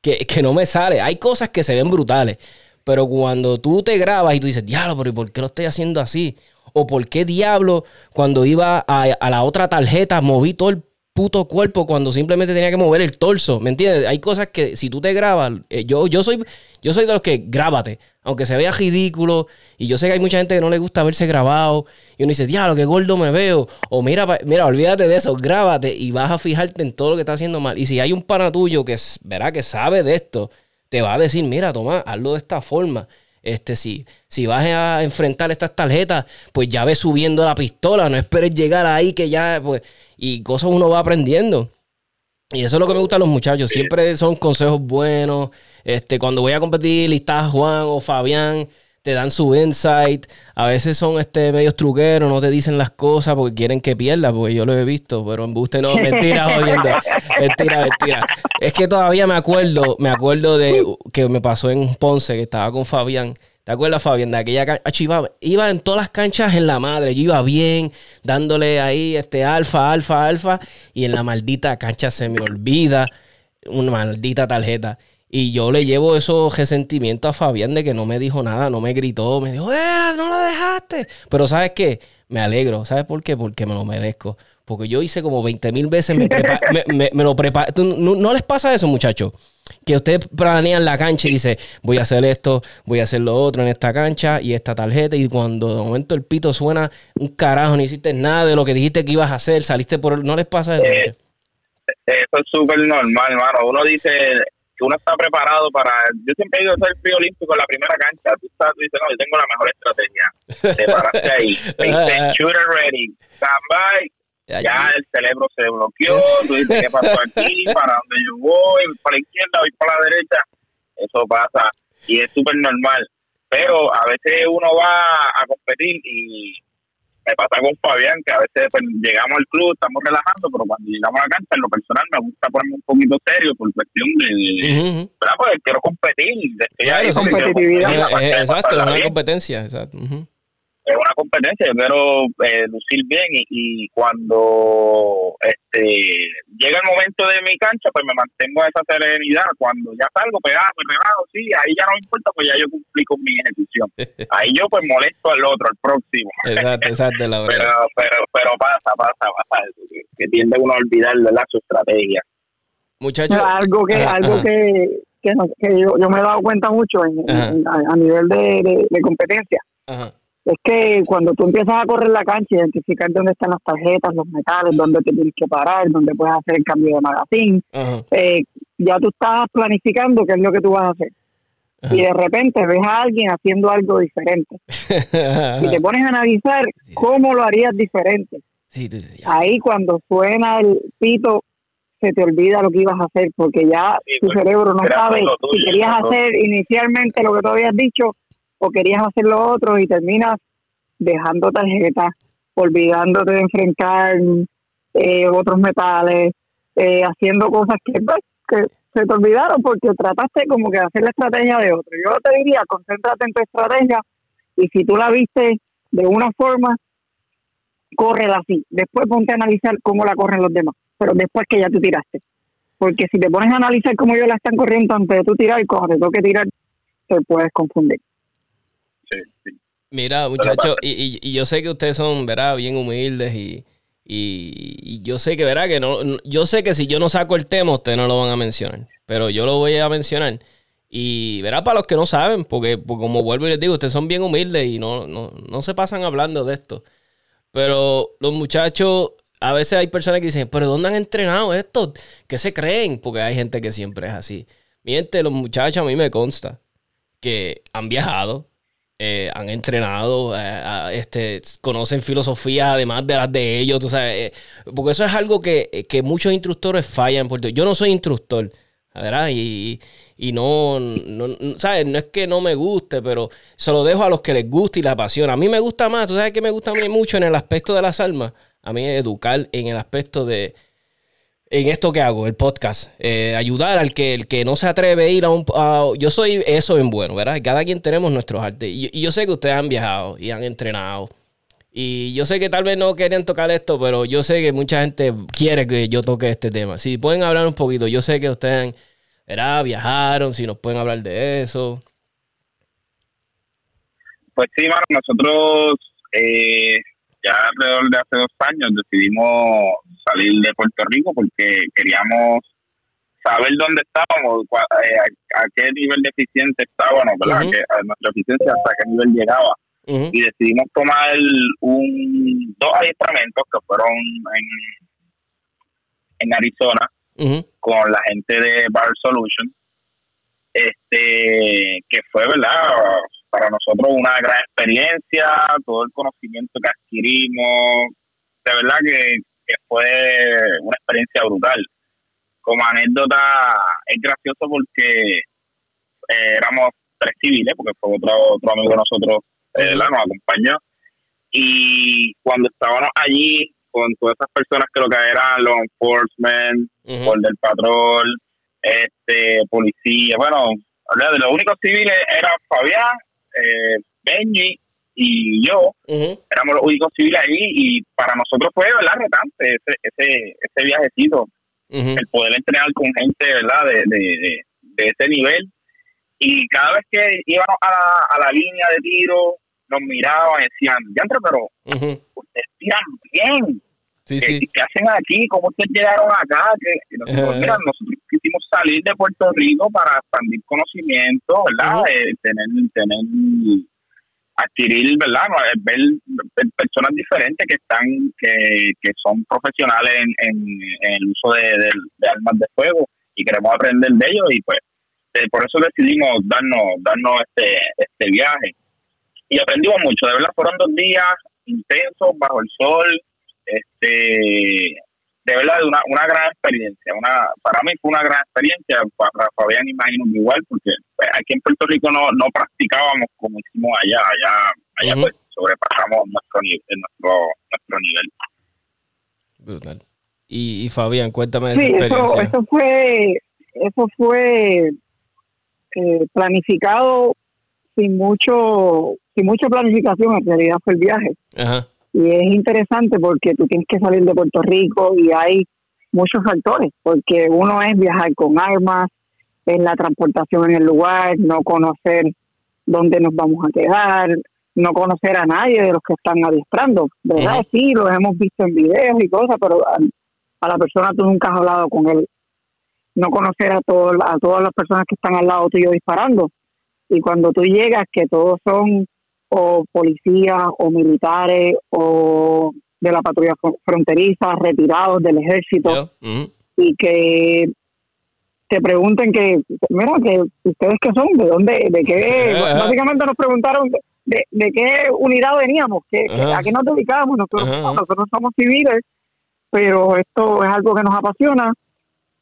[SPEAKER 1] que, que no me sale. Hay cosas que se ven brutales. Pero cuando tú te grabas y tú dices, diablo, pero ¿y por qué lo estoy haciendo así? O por qué diablo, cuando iba a, la otra tarjeta, moví todo el puto cuerpo cuando simplemente tenía que mover el torso. ¿Me entiendes? Hay cosas que si tú te grabas, eh, yo, yo, soy, yo soy de los que grábate, aunque se vea ridículo. Y yo sé que hay mucha gente que no le gusta verse grabado. Y uno dice, diablo, qué gordo me veo. O mira, mira, olvídate de eso, grábate y vas a fijarte en todo lo que está haciendo mal. Y si hay un pana tuyo que verá que sabe de esto, te va a decir, mira, toma, hazlo de esta forma. Este, si, si vas a enfrentar estas tarjetas, pues ya ves subiendo la pistola, no esperes llegar ahí que ya, pues, y cosas uno va aprendiendo. Y eso es lo que me gusta a los muchachos. Siempre son consejos buenos. Este, cuando voy a competir, listas Juan o Fabián, te dan su insight. A veces son este medios truqueros, no te dicen las cosas porque quieren que pierdas, porque yo lo he visto, pero en buste no, mentira, jodiendo. Mentira, mentira. Es que todavía me acuerdo, me acuerdo de que me pasó en Ponce, que estaba con Fabián ¿Te acuerdas, Fabián? De aquella cancha. Iba, iba, en todas las canchas en la madre. Yo iba bien, dándole ahí este alfa, alfa, alfa. Y en la maldita cancha se me olvida una maldita tarjeta. Y yo le llevo esos resentimientos a Fabián de que no me dijo nada, no me gritó, me dijo, ¡eh, no lo dejaste! Pero ¿sabes qué? Me alegro. ¿Sabes por qué? Porque me lo merezco. Porque yo hice como 20 mil veces, me, me, lo preparé. ¿No, les pasa eso, muchachos? Que ustedes planean la cancha y dice voy a hacer esto, voy a hacer lo otro en esta cancha y esta tarjeta. Y cuando de momento el pito suena un carajo, no hiciste nada de lo que dijiste que ibas a hacer, saliste por... ¿No les pasa eso? Eh,
[SPEAKER 4] eso es súper normal, hermano. Uno dice que uno está preparado para... Yo siempre he ido a ser frío olímpico en la primera cancha. Tú, estás, tú dices, no, yo tengo la mejor estrategia. Te paraste ahí. shooter ready. Stand by ya el cerebro se bloqueó, tú dices, ¿qué pasó aquí? ¿Para dónde yo voy? ¿Para la izquierda? ¿Voy para la derecha? Eso pasa y es súper normal. Pero a veces uno va a competir y me pasa con Fabián, que a veces pues, llegamos al club, estamos relajando, pero cuando llegamos a la cancha, en lo personal me gusta ponerme un poquito serio por cuestión de, ¿verdad? Pues quiero competir.
[SPEAKER 1] Claro, competitividad. exacto, es una competencia, exacto
[SPEAKER 4] es una competencia, yo quiero eh, lucir bien y, cuando este llega el momento de mi cancha, pues me mantengo esa serenidad. Cuando ya salgo pegado, pegado, sí, ahí ya no me importa, pues ya yo cumplí con mi ejecución. Ahí yo pues molesto al otro, al próximo.
[SPEAKER 1] Exacto, exacto, la
[SPEAKER 4] verdad. pero, pero, pero pasa, pasa, pasa, que tiende uno a olvidar su estrategia.
[SPEAKER 1] Muchachos.
[SPEAKER 3] Algo que, algo que, que, yo, yo, me he dado cuenta mucho en, a, nivel de, de competencia. Ajá es que cuando tú empiezas a correr la cancha, identificar dónde están las tarjetas, los metales, dónde te tienes que parar, dónde puedes hacer el cambio de magazine, eh, ya tú estás planificando qué es lo que tú vas a hacer. y de repente ves a alguien haciendo algo diferente. y te pones a analizar cómo lo harías diferente. Ahí cuando suena el pito, se te olvida lo que ibas a hacer, porque ya tu pues, cerebro no sabe si querías hacer inicialmente lo que tú habías dicho o querías hacer lo otro y terminas dejando tarjetas, olvidándote de enfrentar eh, otros metales, eh, haciendo cosas que, pues, que se te olvidaron porque trataste como que de hacer la estrategia de otro. Yo te diría, concéntrate en tu estrategia y si tú la viste de una forma, córrela así. Después ponte a analizar cómo la corren los demás, pero después que ya tú tiraste. Porque si te pones a analizar cómo ellos la están corriendo antes de tú tirar y cuando te toque tirar, te puedes confundir.
[SPEAKER 1] Mira, muchachos, y, y, yo sé que ustedes son, ¿verdad? Bien humildes y, y, yo sé que, verá, que no, yo sé que si yo no saco el tema, ustedes no lo van a mencionar. Pero yo lo voy a mencionar. Y verá para los que no saben, porque, como vuelvo y les digo, ustedes son bien humildes y no, no, se pasan hablando de esto. Pero los muchachos, a veces hay personas que dicen, pero ¿dónde han entrenado esto? ¿Qué se creen? Porque hay gente que siempre es así. Miente, los muchachos a mí me consta que han viajado, eh, han entrenado, eh, este, conocen filosofía además de las de ellos, tú sabes, eh, porque eso es algo que, muchos instructores fallan. Porque yo no soy instructor, ¿verdad? Y, no, no, ¿sabes? No es que no me guste, pero se lo dejo a los que les gusta y les apasiona. A mí me gusta más, tú sabes que me gusta a mí mucho en el aspecto de las almas, a mí educar en el aspecto de, en esto que hago, el podcast, eh, ayudar al que, el que no se atreve a ir a un... yo soy eso en bueno, ¿verdad? Cada quien tenemos nuestros artes. Y, yo sé que ustedes han viajado y han entrenado. Y yo sé que tal vez no querían tocar esto, pero yo sé que mucha gente quiere que yo toque este tema. Si pueden hablar un poquito, yo sé que ustedes, ¿verdad? Viajaron, si nos pueden hablar de eso.
[SPEAKER 4] Pues sí, Marco, nosotros eh, ya alrededor de hace dos años decidimos salir de Puerto Rico porque queríamos saber dónde estábamos, eh, a, qué nivel de eficiencia estábamos, ¿verdad? a nuestra eficiencia hasta qué nivel llegaba. Y decidimos tomar un, dos adiestramientos que fueron en, en Arizona con la gente de Bar Solution, este que fue, ¿verdad? Para nosotros una gran experiencia, todo el conocimiento que adquirimos, de verdad que que fue una experiencia brutal. Como anécdota, es gracioso porque eh, éramos tres civiles, porque fue otro, otro amigo de nosotros, eh, nos acompañó. Y cuando estábamos allí con todas esas personas que lo que eran los enforcement, uh del patrol, este, policía, bueno, de los únicos civiles era Fabián, eh, Benji y yo éramos los únicos civiles ahí y para nosotros fue verdad retante ese ese ese viajecito el poder entrenar con gente verdad de, de, de, ese nivel. Y cada vez que íbamos a, la línea de tiro nos miraban y decían ya pero ustedes tiran bien Sí, sí. ¿Qué, hacen aquí? ¿Cómo ustedes llegaron acá? Que nosotros, nosotros quisimos salir de Puerto Rico para expandir conocimiento, ¿verdad? Eh, tener, tener adquirir, ¿verdad? Ver, personas diferentes que están, que, que son profesionales en, el uso de, armas de fuego y queremos aprender de ellos y pues por eso decidimos darnos, darnos este, este viaje. Y aprendimos mucho, de verdad fueron dos días intensos, bajo el sol, este de verdad una, una gran experiencia. Una, para mí fue una gran experiencia, para Fabián imagino igual, porque pues, aquí en Puerto Rico no, no practicábamos como hicimos allá, allá, allá pues sobrepasamos nuestro, nuestro, nuestro nivel.
[SPEAKER 1] Brutal. Y, Fabián, cuéntame de esa experiencia.
[SPEAKER 3] Eso, eso fue, eso fue eh, planificado sin mucho, sin mucha planificación, en realidad fue el viaje. Ajá y es interesante porque tú tienes que salir de Puerto Rico y hay muchos factores, porque uno es viajar con armas, es la transportación en el lugar, no conocer dónde nos vamos a quedar, no conocer a nadie de los que están adiestrando, ¿verdad? Sí, los hemos visto en videos y cosas, pero a, la persona tú nunca has hablado con él. No conocer a, todo, a todas las personas que están al lado tuyo disparando. Y cuando tú llegas, que todos son o policías o militares o de la patrulla fronteriza, retirados del ejército, y que te pregunten que, mira, que ustedes qué son, de dónde, de qué, básicamente nos preguntaron de, de, qué unidad veníamos, que, a qué nos dedicábamos, nosotros, nosotros somos civiles, pero esto es algo que nos apasiona,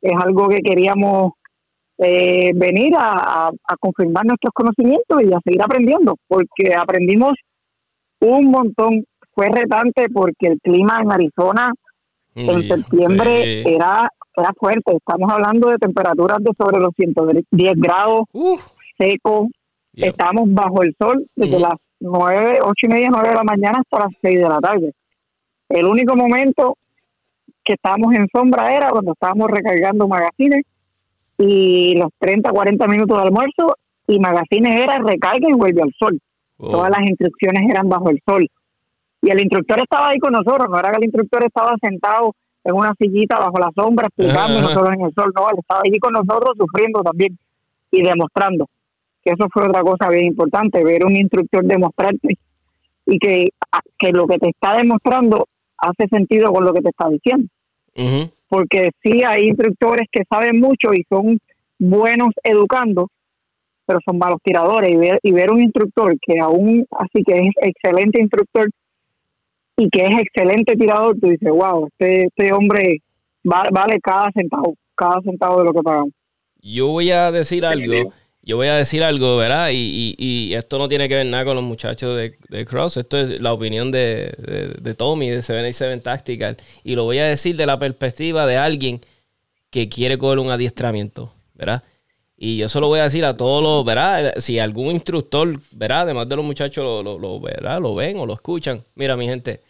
[SPEAKER 3] es algo que queríamos eh, venir a, a, confirmar nuestros conocimientos y a seguir aprendiendo, porque aprendimos un montón. Fue retante porque el clima en Arizona en septiembre era era fuerte. Estamos hablando de temperaturas de sobre los 110 grados, seco. Estamos bajo el sol desde las 9, 8 y media, 9 de la mañana hasta las 6 de la tarde. El único momento que estábamos en sombra era cuando estábamos recargando magazines y los 30, 40 minutos de almuerzo y magazines era recarga y vuelve al sol. Todas las instrucciones eran bajo el sol. Y el instructor estaba ahí con nosotros, no era que el instructor estaba sentado en una sillita bajo la sombra explicando nosotros en el sol, no, él estaba allí con nosotros sufriendo también y demostrando. Que eso fue otra cosa bien importante, ver un instructor demostrarte y que, que lo que te está demostrando hace sentido con lo que te está diciendo. Porque sí hay instructores que saben mucho y son buenos educando, pero son malos tiradores. Y ver, y ver un instructor que aún así que es excelente instructor, y que es excelente tirador, tú dices, wow, este, este hombre vale, cada centavo, cada centavo de lo que pagamos.
[SPEAKER 1] Yo voy a decir algo, yo voy a decir algo, ¿verdad? Y, y, esto no tiene que ver nada con los muchachos de, de Cross, esto es la opinión de, de, Tommy, de 77 Tactical, y lo voy a decir de la perspectiva de alguien que quiere coger un adiestramiento, ¿verdad? Y yo solo voy a decir a todos los, ¿verdad? Si algún instructor, ¿verdad? Además de los muchachos lo, lo, lo, ¿verdad? lo ven o lo escuchan. Mira, mi gente,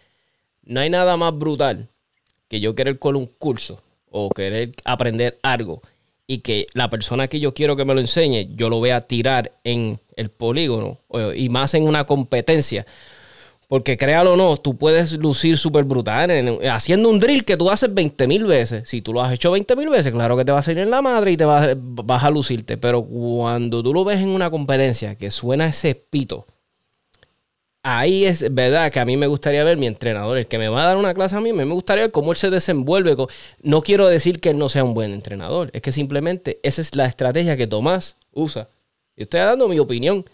[SPEAKER 1] no hay nada más brutal que yo querer con un curso o querer aprender algo y que la persona que yo quiero que me lo enseñe, yo lo vea tirar en el polígono y más en una competencia. Porque créalo o no, tú puedes lucir súper brutal haciendo un drill que tú haces 20 mil veces. Si tú lo has hecho 20 mil veces, claro que te va a salir en la madre y te vas, vas a lucirte. Pero cuando tú lo ves en una competencia que suena ese pito, ahí es verdad que a mí me gustaría ver mi entrenador, el que me va a dar una clase a mí, me gustaría ver cómo él se desenvuelve. No quiero decir que él no sea un buen entrenador, es que simplemente esa es la estrategia que Tomás usa. Yo estoy dando mi opinión,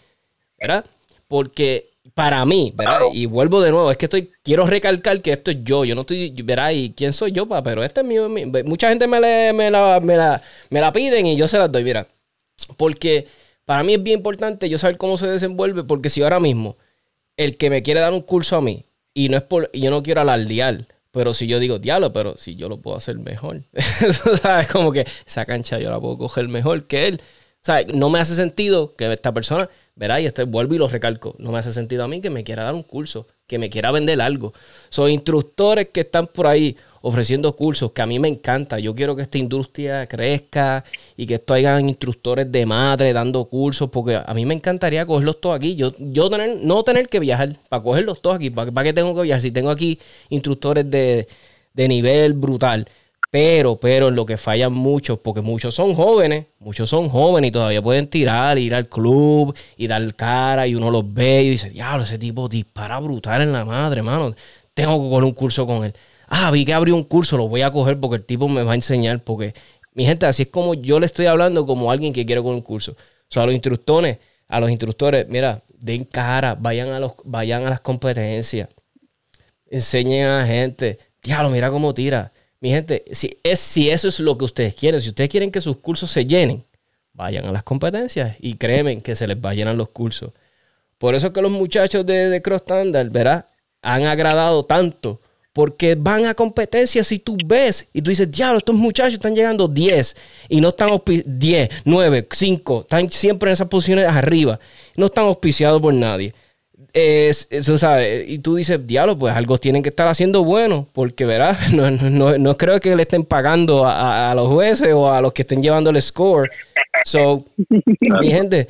[SPEAKER 1] ¿verdad? Porque para mí, ¿verdad? Y vuelvo de nuevo, es que estoy, quiero recalcar que esto es yo, yo no estoy, ¿verdad? ¿Y quién soy yo, pa? Pero este es mi, mucha gente me, me, la, me, la, me la piden y yo se las doy, mira. Porque para mí es bien importante yo saber cómo se desenvuelve, porque si ahora mismo el que me quiere dar un curso a mí, y no es por, yo no quiero alardear, pero si yo digo, diablo, pero si yo lo puedo hacer mejor. ¿Sabes? Como que esa cancha yo la puedo coger mejor que él. O sea, no me hace sentido que esta persona, verá, y este vuelvo y lo recalco, no me hace sentido a mí que me quiera dar un curso, que me quiera vender algo. Son instructores que están por ahí ofreciendo cursos que a mí me encanta. Yo quiero que esta industria crezca y que esto hayan instructores de madre dando cursos, porque a mí me encantaría cogerlos todos aquí. Yo, yo tener, no tener que viajar para cogerlos todos aquí. ¿Para, para qué tengo que viajar? Si tengo aquí instructores de, de nivel brutal. Pero, pero en lo que fallan muchos, porque muchos son jóvenes, muchos son jóvenes y todavía pueden tirar, ir al club y dar cara y uno los ve y dice, diablo, ese tipo dispara brutal en la madre, mano. Tengo que coger un curso con él ah, vi que abrió un curso, lo voy a coger porque el tipo me va a enseñar. Porque, mi gente, así es como yo le estoy hablando como alguien que quiere con un curso. O sea, a los instructores, a los instructores, mira, den cara, vayan a, los, vayan a las competencias, enseñen a la gente. Diablo, mira cómo tira. Mi gente, si, es, si eso es lo que ustedes quieren, si ustedes quieren que sus cursos se llenen, vayan a las competencias y créeme que se les va a llenar los cursos. Por eso es que los muchachos de, de Cross Standard, ¿verdad? Han agradado tanto porque van a competencias y tú ves y tú dices, diablo, estos muchachos están llegando 10 y no están 10, 9, 5, están siempre en esas posiciones arriba. No están auspiciados por nadie. Es, eso, ¿sabes? Y tú dices, diablo, pues algo tienen que estar haciendo bueno, porque, ¿verdad? No, no, no creo que le estén pagando a, a, los jueces o a los que estén llevando el score. So, mi gente,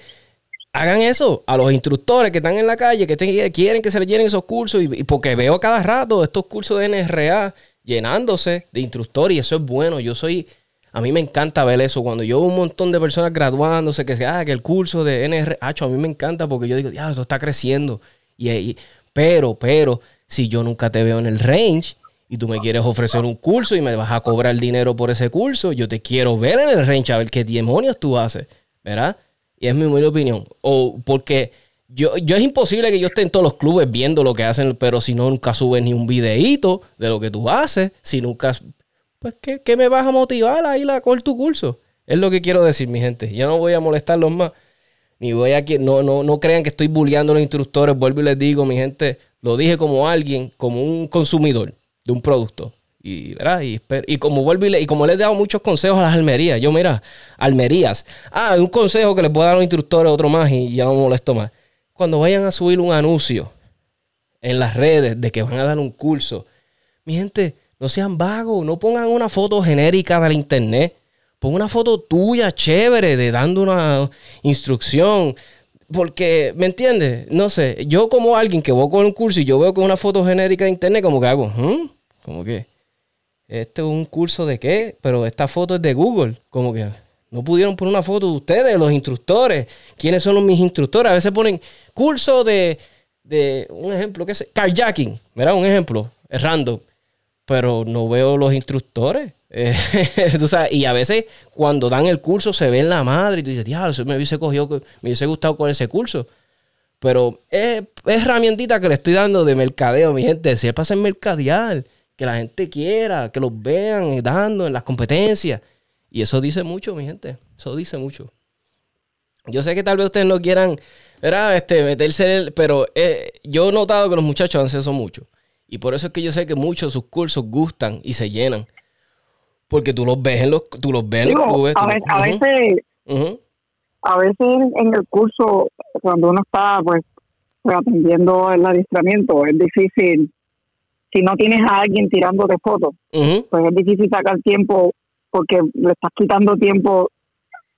[SPEAKER 1] hagan eso a los instructores que están en la calle, que quieren que se les llenen esos cursos, y, porque veo cada rato estos cursos de NRA llenándose de instructores, y eso es bueno. Yo soy, a mí me encanta ver eso. Cuando yo veo un montón de personas graduándose, que, ah, que el curso de NRA, a mí me encanta porque yo digo, ya, esto está creciendo. Y, pero, pero, si yo nunca te veo en el range, y tú me quieres ofrecer un curso y me vas a cobrar dinero por ese curso, yo te quiero ver en el range a ver qué demonios tú haces, ¿verdad? Y es mi humilde opinión. O porque yo, yo es imposible que yo esté en todos los clubes viendo lo que hacen, pero si no nunca subes ni un videíto de lo que tú haces, si nunca, pues ¿qué, qué me vas a motivar a ir a con tu curso? Es lo que quiero decir, mi gente. Yo no voy a molestarlos más. Ni voy a que no, no, no crean que estoy bulleando a los instructores. Vuelvo y les digo, mi gente, lo dije como alguien, como un consumidor de un producto. Y, ¿verdad? y, y como vuelvo y, y, como les he dado muchos consejos a las almerías, yo mira, almerías. Ah, un consejo que les puedo dar a los instructores, otro más, y ya no me molesto más. Cuando vayan a subir un anuncio en las redes de que van a dar un curso, mi gente, no sean vagos, no pongan una foto genérica del internet. Pon una foto tuya, chévere, de dando una instrucción. Porque, ¿me entiendes? No sé, yo como alguien que voy con un curso y yo veo con una foto genérica de internet, como que hago, ¿hmm? Como que, ¿este es un curso de qué? Pero esta foto es de Google. Como que, no pudieron poner una foto de ustedes, los instructores. ¿Quiénes son mis instructores? A veces ponen curso de, de un ejemplo, ¿qué es? Carjacking, ¿verdad? Un ejemplo, random. Pero no veo los instructores. Eh, sabes, y a veces cuando dan el curso se ve en la madre y tú dices, diablo, me hubiese cogido, me hubiese gustado con ese curso. Pero es, herramientita que le estoy dando de mercadeo, mi gente. Si es para hacer mercadear, que la gente quiera, que los vean dando en las competencias. Y eso dice mucho, mi gente. Eso dice mucho. Yo sé que tal vez ustedes no quieran. Este, meterse, pero eh, yo he notado que los muchachos hacen eso mucho. Y por eso es que yo sé que muchos de sus cursos gustan y se llenan. Porque tú los ves en los, tú los ves
[SPEAKER 3] Digo,
[SPEAKER 1] clubes.
[SPEAKER 3] A, veces, a veces, uh -huh. a veces en el curso, cuando uno está pues, atendiendo el adiestramiento, es difícil, si no tienes a alguien tirando de fotos, uh -huh. pues es difícil sacar tiempo porque le estás quitando tiempo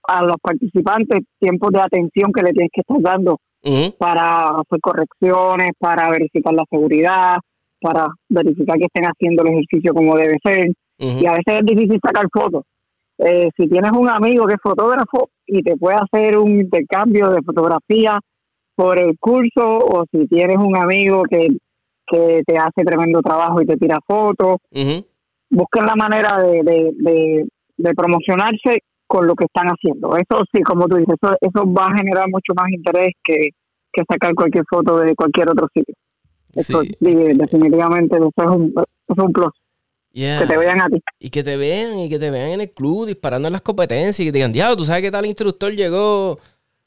[SPEAKER 3] a los participantes, tiempo de atención que le tienes que estar dando uh -huh. para hacer correcciones, para verificar la seguridad, para verificar que estén haciendo el ejercicio como debe ser. Uh -huh. Y a veces es difícil sacar fotos. Eh, si tienes un amigo que es fotógrafo y te puede hacer un intercambio de fotografía por el curso, o si tienes un amigo que, que te hace tremendo trabajo y te tira fotos, uh -huh. busquen la manera de, de, de, de, promocionarse con lo que están haciendo. Eso sí, como tú dices, eso, eso va a generar mucho más interés que, que sacar cualquier foto de cualquier otro sitio. Eso, sí. definitivamente, eso es un, eso es un plus.
[SPEAKER 1] Yeah.
[SPEAKER 3] Que te vean a ti.
[SPEAKER 1] Y que te vean, y que te vean en el club disparando en las competencias y que digan, diablo, tú sabes que tal instructor llegó,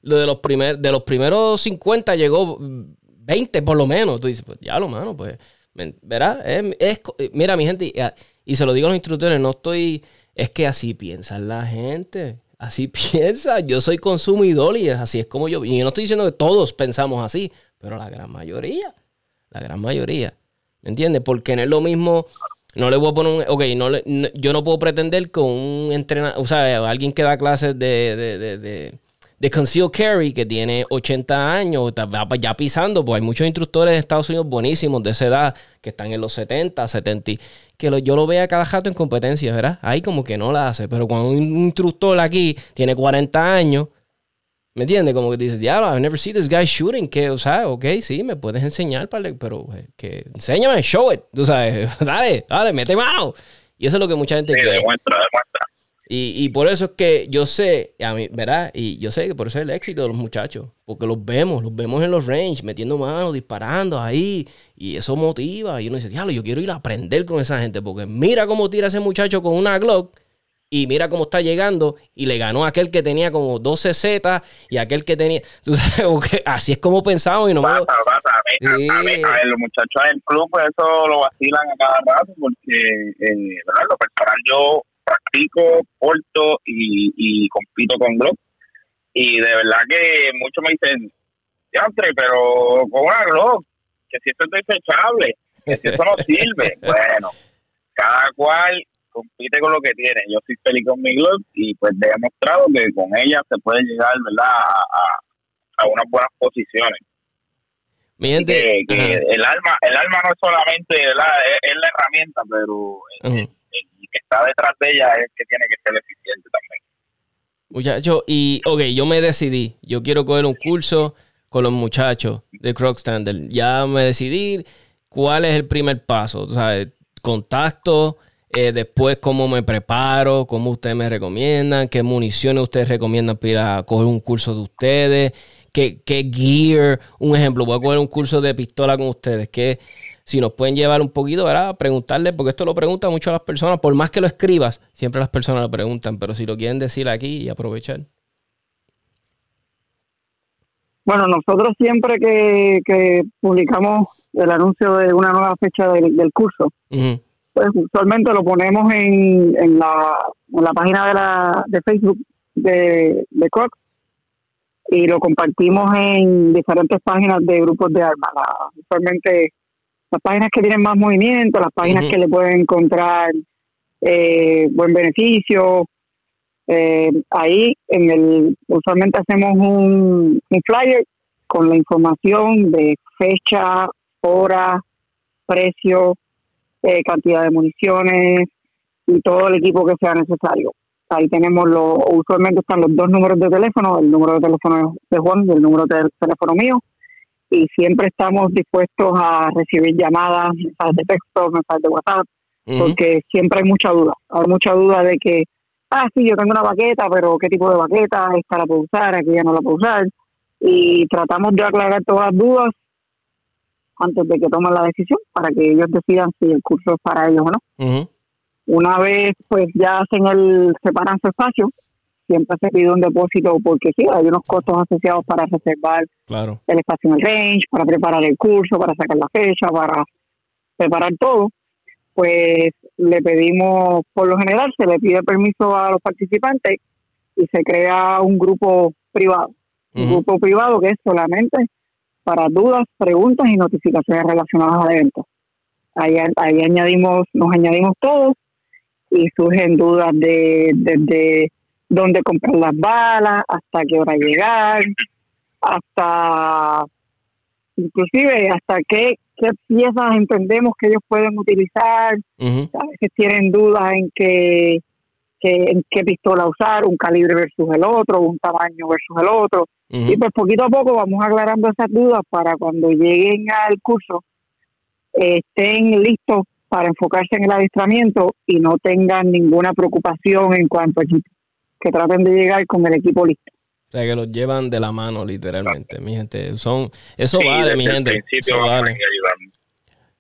[SPEAKER 1] lo de los, primer, de los primeros 50 llegó 20 por lo menos. Tú dices, pues diablo, mano, pues. Es, es, mira, mi gente, y, y, se lo digo a los instructores, no estoy, es que así piensa la gente. Así piensa, yo soy consumidor y así es como yo. Y yo no estoy diciendo que todos pensamos así, pero la gran mayoría, la gran mayoría. ¿Me entiendes? Porque no es lo mismo no le voy a poner un. Ok, no, le, yo no puedo pretender con un entrenador. O sea, alguien que da clases de, de, de, de, conceal carry que tiene 80 años, ya pisando. Pues hay muchos instructores de Estados Unidos buenísimos de esa edad que están en los 70, 70. Que yo lo vea cada jato en competencias, ¿verdad? Ahí como que no la hace. Pero cuando un instructor aquí tiene 40 años. ¿Me entiendes? Como que dices, diablo, I've never seen this guy shooting. Que, o sea, ok, sí, me puedes enseñar, pero eh, que enséñame, show it. Tú sabes, dale, dale, mete mano. Y eso es lo que mucha gente
[SPEAKER 4] sí,
[SPEAKER 1] quiere.
[SPEAKER 4] Demuestra, demuestra.
[SPEAKER 1] Y, y por eso es que yo sé, a mí, ¿verdad? Y yo sé que por eso es el éxito de los muchachos. Porque los vemos, los vemos en los range, metiendo manos, disparando ahí. Y eso motiva. Y uno dice, diablo, yo quiero ir a aprender con esa gente. Porque mira cómo tira ese muchacho con una Glock y mira cómo está llegando y le ganó a aquel que tenía como 12 Z y aquel que tenía sabes, así es como pensamos y no
[SPEAKER 4] pasa, me... pasa. A, sí. ver, los muchachos del club pues eso lo vacilan a cada rato porque eh, ¿verdad? lo personal yo practico, porto y, y compito con Glock y de verdad que muchos me dicen Yantre, pero con una Glock que si esto es desechable que si eso no sirve bueno cada cual compite con lo que tiene. Yo soy feliz con mi y pues he demostrado que con ella se puede llegar, ¿verdad?, a, unas buenas posiciones.
[SPEAKER 1] Mi gente,
[SPEAKER 4] que, que el alma el alma no es solamente ¿verdad? Es, es la herramienta, pero el, -huh. el, el, que está detrás de ella es el que tiene que ser eficiente también.
[SPEAKER 1] Muchachos, y ok, yo me decidí. Yo quiero coger un curso con los muchachos de Croc Standard. Ya me decidí cuál es el primer paso. O sea, contacto, eh, después cómo me preparo, cómo ustedes me recomiendan, qué municiones ustedes recomiendan para coger un curso de ustedes, qué, qué gear, un ejemplo, voy a coger un curso de pistola con ustedes, que si nos pueden llevar un poquito, ¿verdad? Preguntarle, porque esto lo preguntan mucho a las personas, por más que lo escribas, siempre las personas lo preguntan, pero si lo quieren decir aquí y aprovechar.
[SPEAKER 3] Bueno, nosotros siempre que, publicamos el anuncio de una nueva fecha del, curso, pues usualmente lo ponemos en, en, la, en la página de, la, de Facebook de, de Crocs y lo compartimos en diferentes páginas de grupos de armas. usualmente las páginas que tienen más movimiento, las páginas que le pueden encontrar eh, buen beneficio. Eh, ahí en el usualmente hacemos un, flyer con la información de fecha, hora, precio, eh, cantidad de municiones y todo el equipo que sea necesario. Ahí tenemos los, usualmente están los dos números de teléfono, el número de teléfono de Juan y el número de teléfono mío y siempre estamos dispuestos a recibir llamadas, mensajes de texto, mensajes de WhatsApp, porque siempre hay mucha duda. Hay mucha duda de que, ah, sí, yo tengo una baqueta, pero ¿qué tipo de baqueta? Esta la puedo usar, aquí ya no la puedo usar. Y tratamos de aclarar todas las dudas antes de que tomen la decisión para que ellos decidan si el curso es para ellos o no. Una vez pues ya hacen el, separan su espacio, siempre se pide un depósito porque sí, hay unos costos asociados para reservar el espacio en el range, para preparar el curso, para sacar la fecha, para preparar todo. Pues le pedimos, por lo general, se le pide permiso a los participantes y se crea un grupo privado. Un grupo privado que es solamente para dudas, preguntas y notificaciones relacionadas al evento. Ahí, ahí añadimos, nos añadimos todos y surgen dudas de, de dónde comprar las balas, hasta qué hora llegar, hasta inclusive hasta qué, qué piezas entendemos que ellos pueden utilizar. A veces tienen dudas en qué, en qué pistola usar, un calibre versus el otro, un tamaño versus el otro. Y pues poquito a poco vamos aclarando esas dudas para cuando lleguen al curso estén listos para enfocarse en el adiestramiento y no tengan ninguna preocupación en cuanto a equipo que traten de llegar con el equipo listo.
[SPEAKER 1] O sea, que los llevan de la mano, literalmente, mi gente. Son, eso vale, mi gente. Eso vale.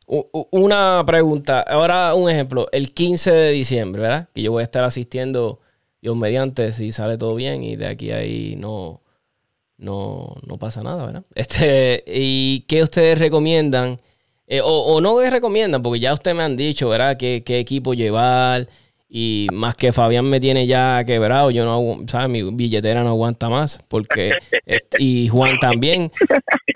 [SPEAKER 1] Una pregunta, ahora un ejemplo, el 15 de diciembre, ¿verdad? Que yo voy a estar asistiendo, yo mediante, si sale todo bien y de aquí a ahí no, no, no pasa nada, ¿verdad? Este, ¿Y qué ustedes recomiendan? Eh, o, o, no que recomiendan, porque ya ustedes me han dicho, ¿verdad? ¿Qué, qué equipo llevar? Y más que Fabián me tiene ya quebrado, yo no, ¿sabes? Mi billetera no aguanta más, porque, y Juan también,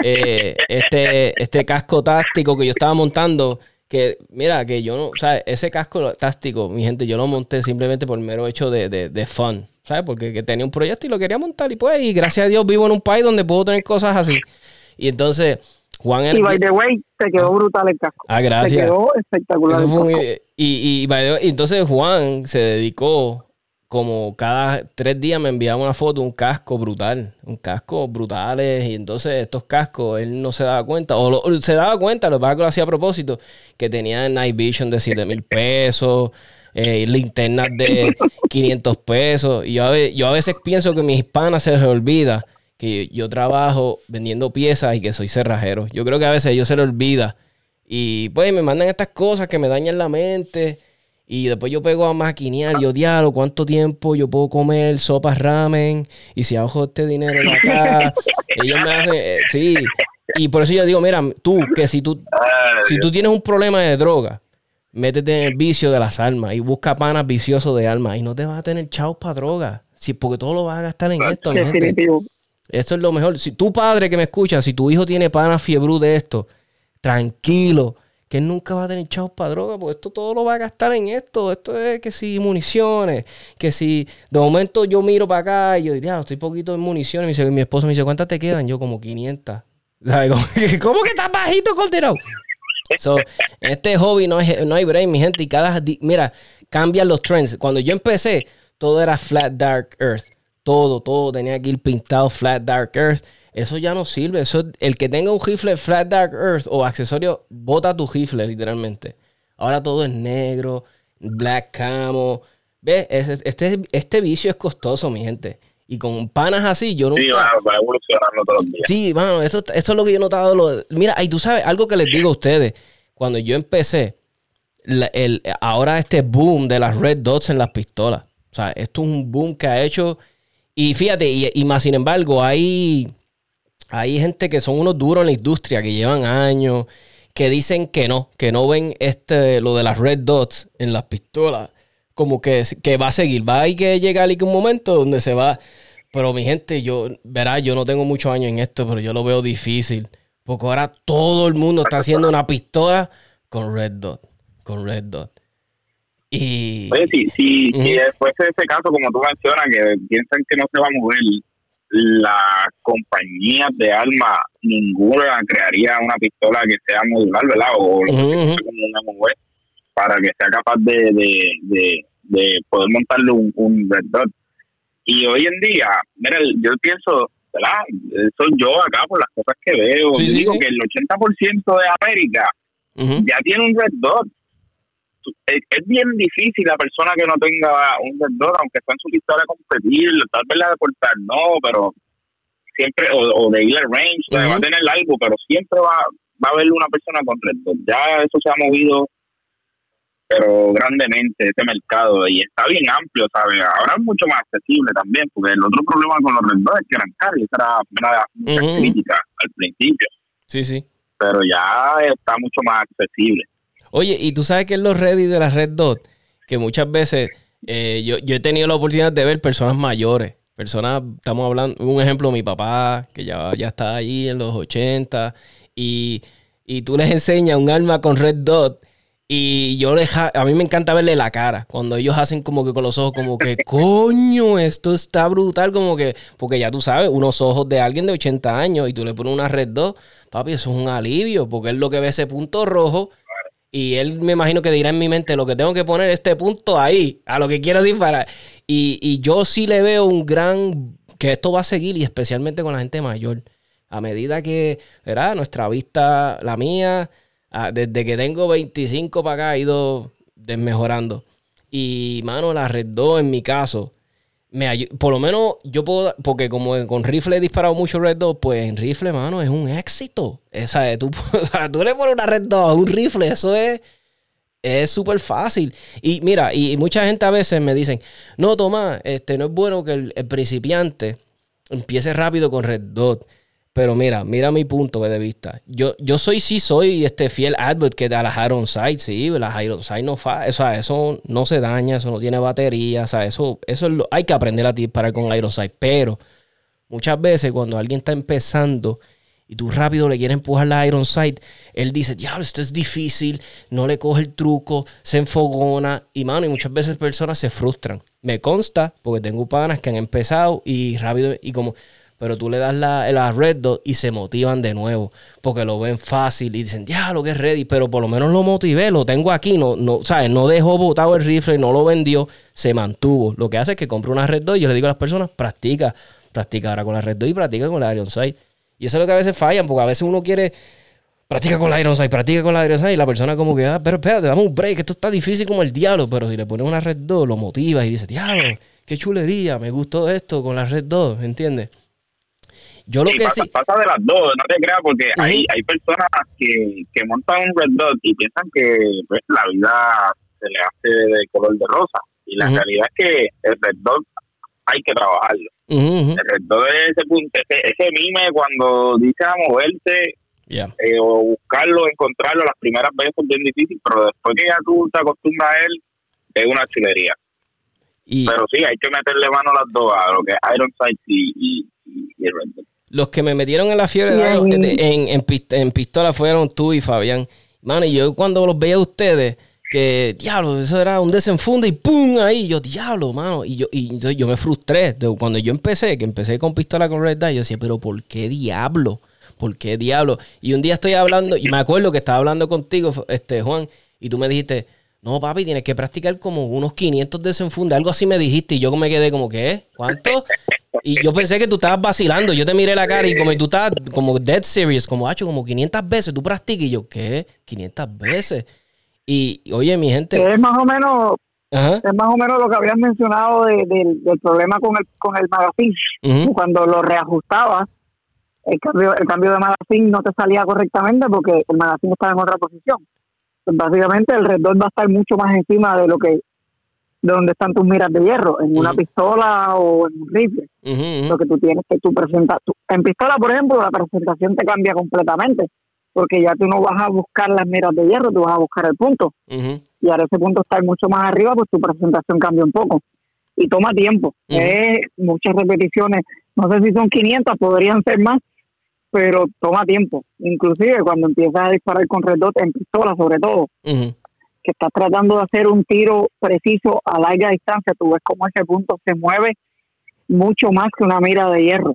[SPEAKER 1] eh, este, este casco táctico que yo estaba montando, que mira, que yo no, ¿sabes? Ese casco táctico, mi gente, yo lo monté simplemente por mero hecho de, de, de fun, ¿sabes? Porque tenía un proyecto y lo quería montar y pues, y gracias a Dios vivo en un país donde puedo tener cosas así. Y entonces Juan
[SPEAKER 3] y by the way, te quedó brutal el casco.
[SPEAKER 1] Ah, gracias.
[SPEAKER 3] Te quedó espectacular.
[SPEAKER 1] y, y, entonces Juan se dedicó como cada tres días me enviaba una foto, un casco brutal, un casco brutales, y entonces estos cascos él no se daba cuenta, o, se daba cuenta, lo que lo hacía a propósito, que tenía Night Vision de 7 mil pesos, eh, linternas de 500 pesos, y yo a, veces, yo a veces pienso que mi hispana se les olvida que yo trabajo vendiendo piezas y que soy cerrajero. Yo creo que a veces ellos se les olvida. Y pues me mandan estas cosas que me dañan la mente. Y después yo pego a maquinear, yo diablo, ¿cuánto tiempo yo puedo comer sopas ramen? Y si ahojo este dinero de acá, ellos me hacen, eh, sí. Y por eso yo digo, mira, tú, que si tú, si tú tienes un problema de droga, métete en el vicio de las almas y busca panas viciosos de alma y no te vas a tener chavos para droga. Sí, porque todo lo vas a gastar en esto, gente. Esto es lo mejor. Si tu padre que me escucha, si tu hijo tiene pana fiebre de esto, tranquilo, que nunca va a tener chavos para droga, porque esto todo lo va a gastar en esto. Esto es que si municiones, que si de momento yo miro para acá y yo digo, estoy poquito en municiones. Y mi esposo me dice, ¿cuántas te quedan? Yo como 500. ¿Cómo que estás bajito, Cordero? So, este hobby no, es, no hay brain, mi gente. Y cada, mira, cambian los trends. Cuando yo empecé, todo era flat dark earth todo, todo tenía que ir pintado Flat Dark Earth. Eso ya no sirve. Eso, el que tenga un rifle Flat Dark Earth o accesorio, bota tu rifle literalmente. Ahora todo es negro, black camo. ¿Ves? Este, este vicio es costoso, mi gente. Y con panas así, yo nunca...
[SPEAKER 4] Sí, va, evolucionando todos los días.
[SPEAKER 1] Sí, mano, esto, esto es lo que yo he notado. Lo... Mira, y tú sabes, algo que les digo a ustedes. Cuando yo empecé, el, ahora este boom de las red dots en las pistolas. O sea, esto es un boom que ha hecho... Y fíjate, y, más sin embargo, hay, hay gente que son unos duros en la industria, que llevan años, que dicen que no, que no ven este, lo de las red dots en las pistolas como que, que va a seguir. Va a ir que llegar un momento donde se va. Pero mi gente, yo, verá, yo no tengo muchos años en esto, pero yo lo veo difícil. Porque ahora todo el mundo está haciendo una pistola con Red Dot. Con Red Dot. Y.
[SPEAKER 4] Oye, si, si, después de ese caso, como tú mencionas, que piensan que no se va a mover, la compañía de armas, ninguna crearía una pistola que sea modular, ¿verdad? O lo que como una mujer, para que sea capaz de, de de poder montarle un, un Red Dot. Y hoy en día, mira, yo pienso, ¿verdad? Soy yo acá por las cosas que veo. digo que el 80% de América ya tiene un Red Dot. Es, bien difícil la persona que no tenga un Red Dot, aunque está en su lista de competir, tal vez la de portar, no, pero siempre, o, de ir al range, va a tener algo, pero siempre va, va a haber una persona con Red Dot. Ya eso se ha movido pero grandemente ese mercado y está bien amplio, ¿sabes? Ahora es mucho más accesible también, porque el otro problema con los Red es que eran caros esa era una de las críticas al principio.
[SPEAKER 1] Sí, sí.
[SPEAKER 4] Pero ya está mucho más accesible.
[SPEAKER 1] Oye, y tú sabes que en los Reddit de la Red Dot, que muchas veces eh, yo, yo he tenido la oportunidad de ver personas mayores, personas, estamos hablando, un ejemplo, mi papá, que ya, ya está ahí en los 80, y, y tú les enseñas un arma con Red Dot y yo a mí me encanta verle la cara. Cuando ellos hacen como que con los ojos, como que, coño, esto está brutal. Como que, porque ya tú sabes, unos ojos de alguien de 80 años y tú le pones una red 2, papi, eso es un alivio. Porque él lo que ve ese punto rojo. Y él me imagino que dirá en mi mente, lo que tengo que poner este punto ahí, a lo que quiero disparar. Y, y yo sí le veo un gran, que esto va a seguir y especialmente con la gente mayor. A medida que, ¿verdad? Nuestra vista, la mía, Ah, desde que tengo 25 para acá ha ido desmejorando. Y, mano, la Red 2 en mi caso, me por lo menos yo puedo, porque como con rifle he disparado mucho Red 2, pues en rifle, mano, es un éxito. Esa, tú, tú le pones una Red 2 a un rifle, eso es es súper fácil. Y mira, y, mucha gente a veces me dicen, no, Tomás, este, no es bueno que el, el principiante empiece rápido con Red Dot. Pero mira, mira mi punto de vista. Yo, yo soy, sí, soy este fiel advocate de las Iron Sight, sí, las Iron Sight no fa, o sea, eso no se daña, eso no tiene batería, o sea, eso, eso es hay que aprender a disparar con Iron Sight. Pero muchas veces cuando alguien está empezando y tú rápido le quieres empujar la Iron Sight, él dice, diablo, esto es difícil, no le coge el truco, se enfogona y mano, y muchas veces personas se frustran. Me consta, porque tengo panas que han empezado y rápido, y como pero tú le das la, red dot y se motivan de nuevo porque lo ven fácil y dicen, ya, lo que es ready, pero por lo menos lo motivé, lo tengo aquí, no, no, ¿sabes? No dejó botado el rifle, no lo vendió, se mantuvo. Lo que hace es que compre una red dot y yo le digo a las personas, practica, practica ahora con la red dot y practica con la Iron Sight. Y eso es lo que a veces fallan, porque a veces uno quiere, practica con la Iron Sight, practica con la Iron Sight y la persona como que, ah, pero espérate, dame un break, esto está difícil como el diablo, pero si le pones una red 2, lo motivas y dices, diablo, qué chulería, me gustó esto con la red 2, ¿entiendes? Yo lo que
[SPEAKER 4] pasa, pasa de las dos, no te creas, porque hay, hay personas que, que montan un Red Dot y piensan que pues, la vida se le hace de color de rosa. Y la realidad es que el Red Dot hay que trabajarlo. El Red Dot es ese, punto, ese, mime cuando dice a moverse eh, o buscarlo, encontrarlo, las primeras veces es bien difícil, pero después que ya tú te acostumbras a él, es una chulería. pero sí, hay que meterle mano a las dos, a lo que es Iron Sight y, y, y Red Dot.
[SPEAKER 1] Los que me metieron en la fiebre en, en, pistola fueron tú y Fabián. Mano, y yo cuando los veía a ustedes, que diablo, eso era un desenfunde y ¡pum! ahí. Yo, diablo, mano. Y yo, y yo, me frustré. Cuando yo empecé, que empecé con pistola con Red Dot, yo decía, pero ¿por qué diablo? ¿Por qué diablo? Y un día estoy hablando, y me acuerdo que estaba hablando contigo, este Juan, y tú me dijiste, no, papi, tienes que practicar como unos 500 desenfunde. Algo así me dijiste. Y yo me quedé como, ¿qué? ¿Cuánto? Y yo pensé que tú estabas vacilando. Yo te miré la cara y como tú estabas como dead serious, como, hacho, como 500 veces. Tú practicas. Y yo, ¿qué? 500 veces. Y, oye, mi gente.
[SPEAKER 3] Es más o menos. Es más o menos lo que habías mencionado del problema con el con el magazine. Cuando lo reajustabas, el cambio, el cambio de magazine no te salía correctamente porque el magazine estaba en otra posición. Básicamente el red va a estar mucho más encima de lo que de donde están tus miras de hierro, en una pistola o en un rifle. Lo que tú tienes que tú presentas. en pistola, por ejemplo, la presentación te cambia completamente, porque ya tú no vas a buscar las miras de hierro, tú vas a buscar el punto. Y ahora ese punto está mucho más arriba, pues tu presentación cambia un poco. Y toma tiempo, es muchas repeticiones. No sé si son 500, podrían ser más, pero toma tiempo. Inclusive cuando empiezas a disparar con red dot en pistola, sobre todo que estás tratando de hacer un tiro preciso a larga distancia, tú ves cómo ese punto se mueve mucho más que una mira de hierro.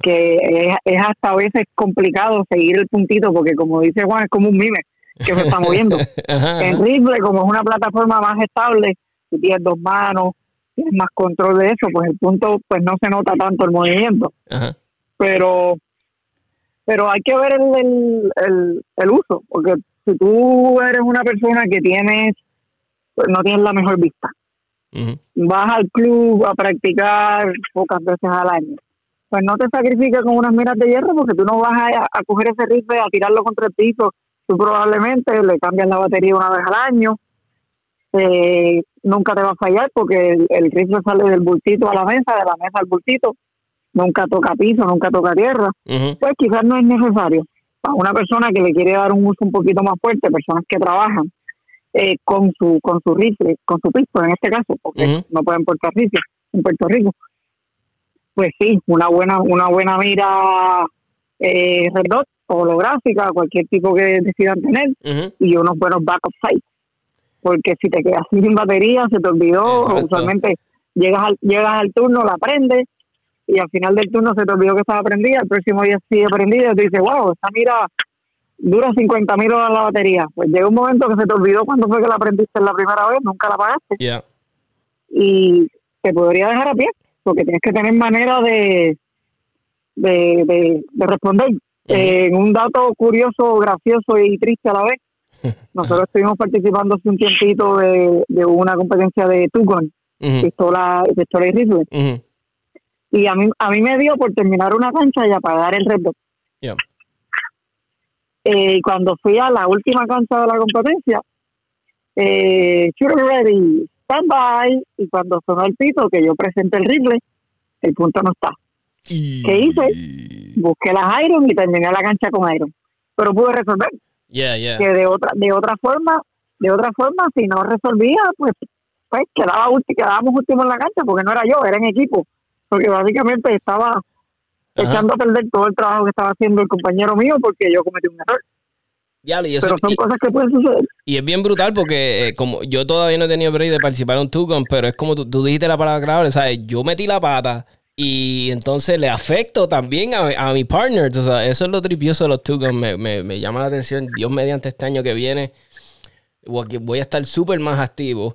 [SPEAKER 3] Que es, hasta a veces complicado seguir el puntito porque como dice Juan, es como un mime que se está moviendo. En rifle, como es una plataforma más estable, tú tienes dos manos, tienes más control de eso, pues el punto pues no se nota tanto el movimiento. Pero pero hay que ver el, el, el uso, porque si tú eres una persona que tienes, pues, no tienes la mejor vista, vas al club a practicar pocas veces al año, pues no te sacrifiques con unas miras de hierro porque tú no vas a, coger ese rifle, a tirarlo contra el piso, tú probablemente le cambias la batería una vez al año, eh, nunca te va a fallar porque el, rifle sale del bultito a la mesa, de la mesa al bultito, nunca toca piso, nunca toca tierra, pues quizás no es necesario a una persona que le quiere dar un uso un poquito más fuerte, personas que trabajan eh, con su con su rifle, con su pistola en este caso, porque no pueden portar rifle en Puerto Rico, pues sí, una buena una buena mira eh, red holográfica, cualquier tipo que decidan tener, y unos buenos backup sites. Porque si te quedas sin batería, se te olvidó, usualmente llegas al, llegas al turno, la prendes, y al final del turno se te olvidó que estaba prendida, el próximo día sigue prendida y te dice, wow, esta mira dura 50 mil horas la batería. Pues llega un momento que se te olvidó cuando fue que la prendiste la primera vez, nunca la pagaste. Y te podría dejar a pie, porque tienes que tener manera de, de, de, responder. en un dato curioso, gracioso y triste a la vez, nosotros estuvimos participando hace un tiempito de, de una competencia de Tucon, pistola, pistola y rifle. Y a mí, a mí me dio por terminar una cancha y apagar el red eh, cuando fui a la última cancha de la competencia, eh, ready, stand by, y cuando sonó el pito que yo presenté el rifle, el punto no está. ¿Qué hice? Busqué las Iron y terminé la cancha con Iron. Pero pude resolver. Que de otra, de otra forma, de otra forma, si no resolvía, pues, pues quedaba quedábamos últimos en la cancha porque no era yo, era en equipo porque básicamente estaba echando a perder todo el trabajo que estaba haciendo el compañero mío porque yo cometí un error. y eso, Pero son cosas que pueden suceder.
[SPEAKER 1] Y es bien brutal porque eh, como yo todavía no he tenido break de participar en un Tucon, pero es como tú, dijiste la palabra clave, ¿sabes? Yo metí la pata y entonces le afecto también a, mi partner. O sea, eso es lo tripioso de los Tucon. Me, me, me llama la atención. Dios mediante este año que viene voy a estar súper más activo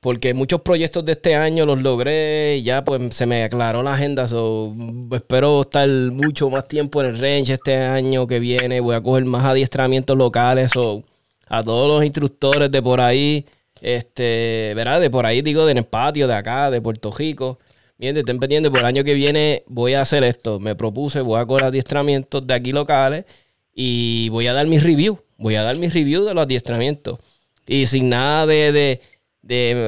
[SPEAKER 1] porque muchos proyectos de este año los logré y ya pues se me aclaró la agenda. So, espero estar mucho más tiempo en el range este año que viene. Voy a coger más adiestramientos locales o a todos los instructores de por ahí, este, ¿verdad? De por ahí digo, del patio, de acá, de Puerto Rico. Bien, estén pendientes, por el año que viene voy a hacer esto. Me propuse, voy a coger adiestramientos de aquí locales y voy a dar mis reviews. Voy a dar mis reviews de los adiestramientos. Y sin nada de de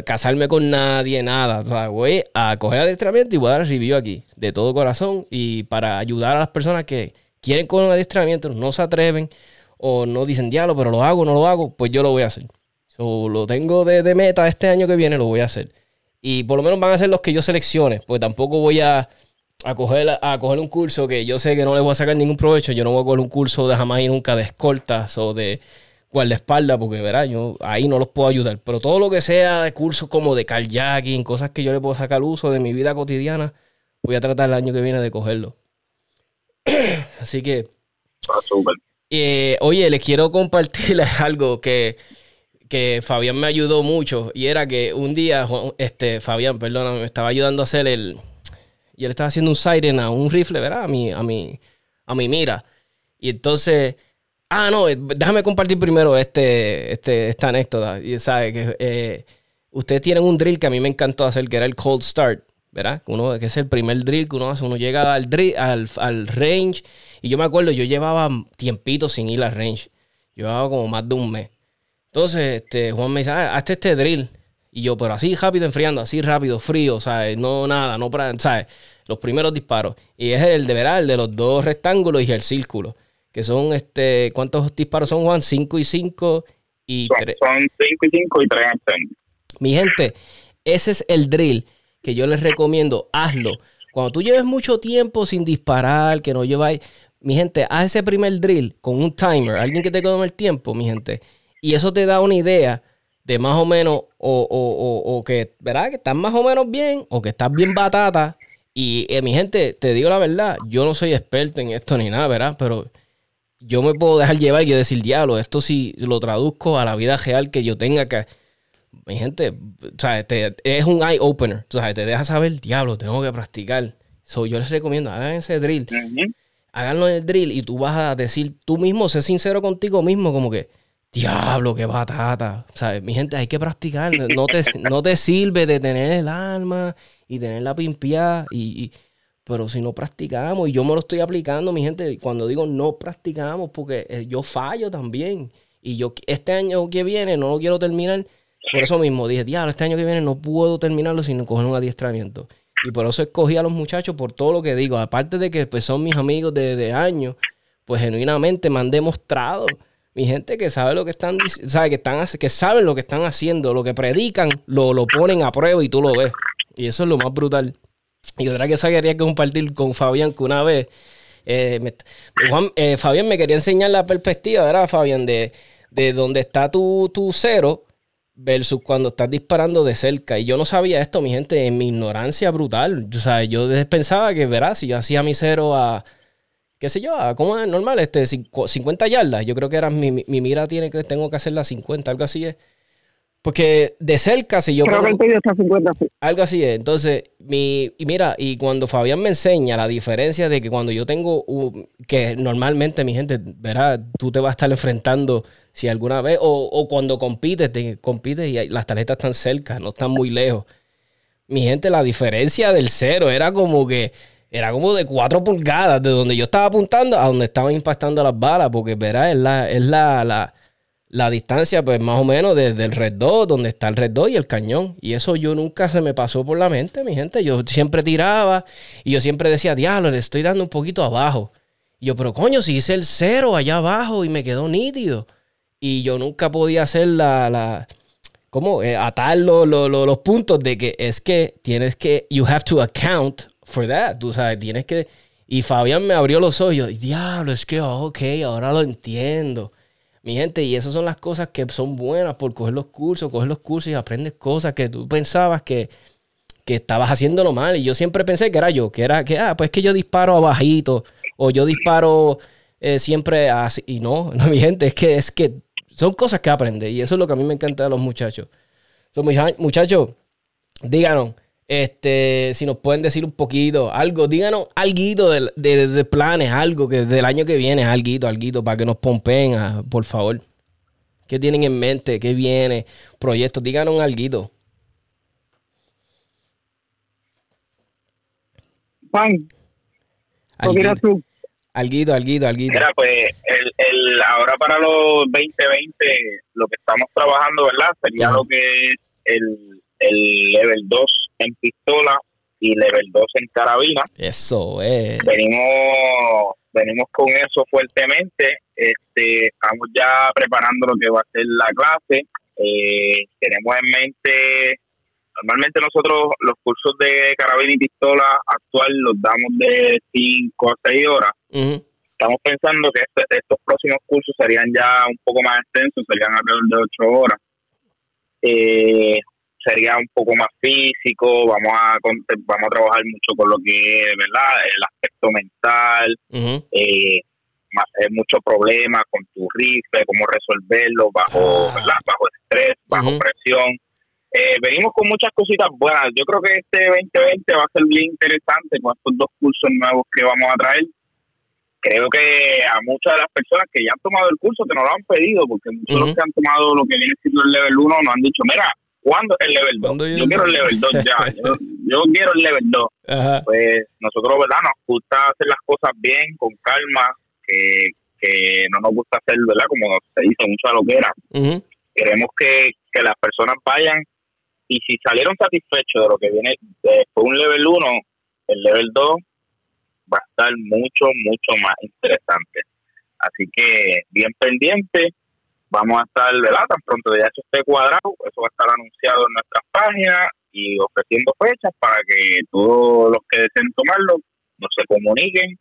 [SPEAKER 1] casarme con nadie, nada. O sea, voy a coger adiestramiento y voy a dar review aquí, de todo corazón, y para ayudar a las personas que quieren con un adiestramiento, no se atreven o no dicen diablo, pero lo hago, no lo hago, pues yo lo voy a hacer. So, lo tengo de, meta este año que viene, lo voy a hacer. Y por lo menos van a ser los que yo seleccione, pues tampoco voy a, a, coger, a coger un curso que yo sé que no les voy a sacar ningún provecho. Yo no voy a coger un curso de jamás y nunca de escoltas o de espalda porque verá, yo ahí no los puedo ayudar. Pero todo lo que sea de cursos como de kayaking, cosas que yo le puedo sacar uso de mi vida cotidiana, voy a tratar el año que viene de cogerlo. Así que. Ah, eh, oye, les quiero compartirles algo que, que Fabián me ayudó mucho. Y era que un día, este, Fabián, perdona, me estaba ayudando a hacer el. Y él estaba haciendo un siren a un rifle, ¿verdad? A mi, a mi, a mi mira. Y entonces Ah, no, eh, déjame compartir primero este, este, esta anécdota. Y sabe que eh, ustedes tienen un drill que a mí me encantó hacer, que era el cold start, ¿verdad? Uno, que es el primer drill que uno hace. Uno llega al, drill, al, al range. Y yo me acuerdo, yo llevaba tiempito sin ir al range. Llevaba como más de un mes. Entonces, este, Juan me dice, ah, hazte este drill. Y yo, pero así rápido enfriando, así rápido, frío, ¿sabes? No nada, no para, ¿sabes? Los primeros disparos. Y es el de verá, el de los dos rectángulos y el círculo que son, este, ¿cuántos disparos son, Juan? 5 y 5 y
[SPEAKER 4] Son 5 y 5 y 3
[SPEAKER 1] Mi gente, ese es el drill que yo les recomiendo, hazlo. Cuando tú lleves mucho tiempo sin disparar, que no lleváis, mi gente, haz ese primer drill con un timer, alguien que te tome el tiempo, mi gente. Y eso te da una idea de más o menos, o, o, o, que, ¿verdad? Que estás más o menos bien, o que estás bien batata. Y eh, mi gente, te digo la verdad, yo no soy experto en esto ni nada, ¿verdad? Pero yo me puedo dejar llevar y decir, diablo, esto si lo traduzco a la vida real que yo tenga que... Mi gente, o sea, es un eye opener. O sea, te deja saber, diablo, tengo que practicar. So, yo les recomiendo, hagan ese drill. Háganlo en el drill y tú vas a decir tú mismo, sé sincero contigo mismo, como que, diablo, qué batata. Sea, mi gente, hay que practicar. No te, no te sirve de tener el alma y tener la pimpiada y pero si no practicamos, y yo me lo estoy aplicando, mi gente, cuando digo no practicamos, porque eh, yo fallo también. Y yo este año que viene no lo quiero terminar. Por eso mismo dije, diablo, este año que viene no puedo terminarlo sin coger un adiestramiento. Y por eso escogí a los muchachos por todo lo que digo. Aparte de que pues, son mis amigos de, de años, pues genuinamente me han demostrado. Mi gente que sabe lo que están sabe que están que saben lo que están haciendo, lo que predican, lo, lo ponen a prueba y tú lo ves. Y eso es lo más brutal. Y otra que quería compartir con Fabián que una vez, eh, eh, Fabián me quería enseñar la perspectiva, ¿verdad, Fabián? De, de dónde está tu, tu cero versus cuando estás disparando de cerca. Y yo no sabía esto, mi gente, en mi ignorancia brutal. O sea, yo pensaba que, verás, si yo hacía mi cero a, qué sé yo, a, ¿cómo es normal? Este, 50 yardas. Yo creo que era mi, mi, mira tiene que, tengo que hacer la 50, algo así es. Porque de cerca, si yo.
[SPEAKER 3] Creo que el está 50,
[SPEAKER 1] Algo así es. Entonces, mi, y mira, y cuando Fabián me enseña la diferencia de que cuando yo tengo. que normalmente, mi gente, verá, tú te vas a estar enfrentando si alguna vez. O, cuando compites, te, compites y las tarjetas están cerca, no están muy lejos. Mi gente, la diferencia del cero era como que. Era como de 4 pulgadas de donde yo estaba apuntando a donde estaban impactando las balas, porque verá, es la, es la, la la distancia, pues más o menos desde el red 2, donde está el red 2 y el cañón. Y eso yo nunca se me pasó por la mente, mi gente. Yo siempre tiraba y yo siempre decía, diablo, le estoy dando un poquito abajo. Y yo, pero coño, si hice el cero allá abajo y me quedó nítido. Y yo nunca podía hacer la, la ¿cómo? Eh, atar los puntos de que es que tienes que, you have to account for that. Tú sabes, tienes que... Y Fabián me abrió los ojos. Y, diablo, es que, ok, ahora lo entiendo. Mi gente, y esas son las cosas que son buenas por coger los cursos, coger los cursos y aprendes cosas que tú pensabas que, que estabas haciéndolo mal. Y yo siempre pensé que era yo, que era que, ah, pues que yo disparo abajito o yo disparo eh, siempre así. Y no, no, mi gente, es que, es que son cosas que aprendes y eso es lo que a mí me encanta de los muchachos. son muchachos, díganos, este, si nos pueden decir un poquito, algo, díganos algo de, de, planes, algo que del año que viene, algo, algo, para que nos pompen, ah, por favor. ¿Qué tienen en mente? ¿Qué viene? Proyectos, díganos algo.
[SPEAKER 3] Juan,
[SPEAKER 1] alguito. Alguito, alguito, alguito.
[SPEAKER 4] Mira, pues el, el, ahora para los 2020 lo que estamos trabajando, ¿verdad? Sería lo que es el el level 2 en pistola y level 2 en carabina.
[SPEAKER 1] Eso es.
[SPEAKER 4] Venimos, venimos con eso fuertemente. Este, estamos ya preparando lo que va a ser la clase. Eh, tenemos en mente, normalmente nosotros los cursos de carabina y pistola actual los damos de 5 a 6 horas. Estamos pensando que este, estos próximos cursos serían ya un poco más extensos, serían alrededor de 8 horas. Eh, sería un poco más físico, vamos a vamos a trabajar mucho con lo que es, ¿verdad? El aspecto mental, eh, más, mucho problema con tu rifle, cómo resolverlo bajo, ah. bajo estrés, bajo presión. Eh, venimos con muchas cositas buenas. Yo creo que este 2020 va a ser bien interesante con estos dos cursos nuevos que vamos a traer. creo que a muchas de las personas que ya han tomado el curso, que no lo han pedido, porque muchos de los que han tomado lo que viene siendo el level 1 nos han dicho, mira, ¿cuándo es el level 2? Yo quiero el level 2 ya, yo, quiero el level 2. Pues nosotros, ¿verdad? Nos gusta hacer las cosas bien, con calma, que, que no nos gusta hacer, ¿verdad? Como se dice, mucha loquera. Queremos que, que las personas vayan y si salieron satisfechos de lo que viene después un level 1, el level 2 va a estar mucho, mucho más interesante. Así que bien pendiente, vamos a estar, ¿verdad? Tan pronto ya hecho esté cuadrado, eso va a estar anunciado en nuestras páginas y ofreciendo fechas para que todos los que deseen tomarlo nos se comuniquen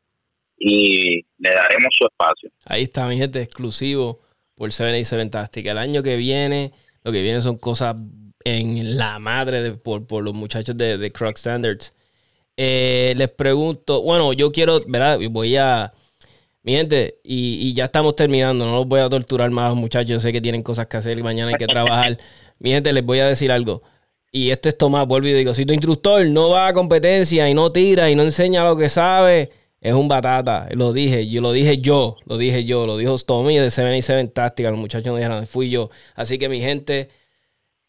[SPEAKER 4] y le daremos su espacio.
[SPEAKER 1] Ahí está, mi gente, exclusivo por 7 Fantastic. El año que viene, lo que viene son cosas en la madre de, por, por los muchachos de, de Standards. Eh, les pregunto, bueno, yo quiero, ¿verdad? Voy a, mi gente, y, ya estamos terminando, no los voy a torturar más, muchachos, yo sé que tienen cosas que hacer y mañana hay que trabajar. Mi gente, les voy a decir algo. Y este es Tomás, vuelvo y digo, si tu instructor no va a competencia y no tira y no enseña lo que sabe, es un batata. Lo dije, yo lo dije yo, lo dije yo, lo dijo Tommy de 77 Táctica, los muchachos no dijeron, fui yo. Así que mi gente,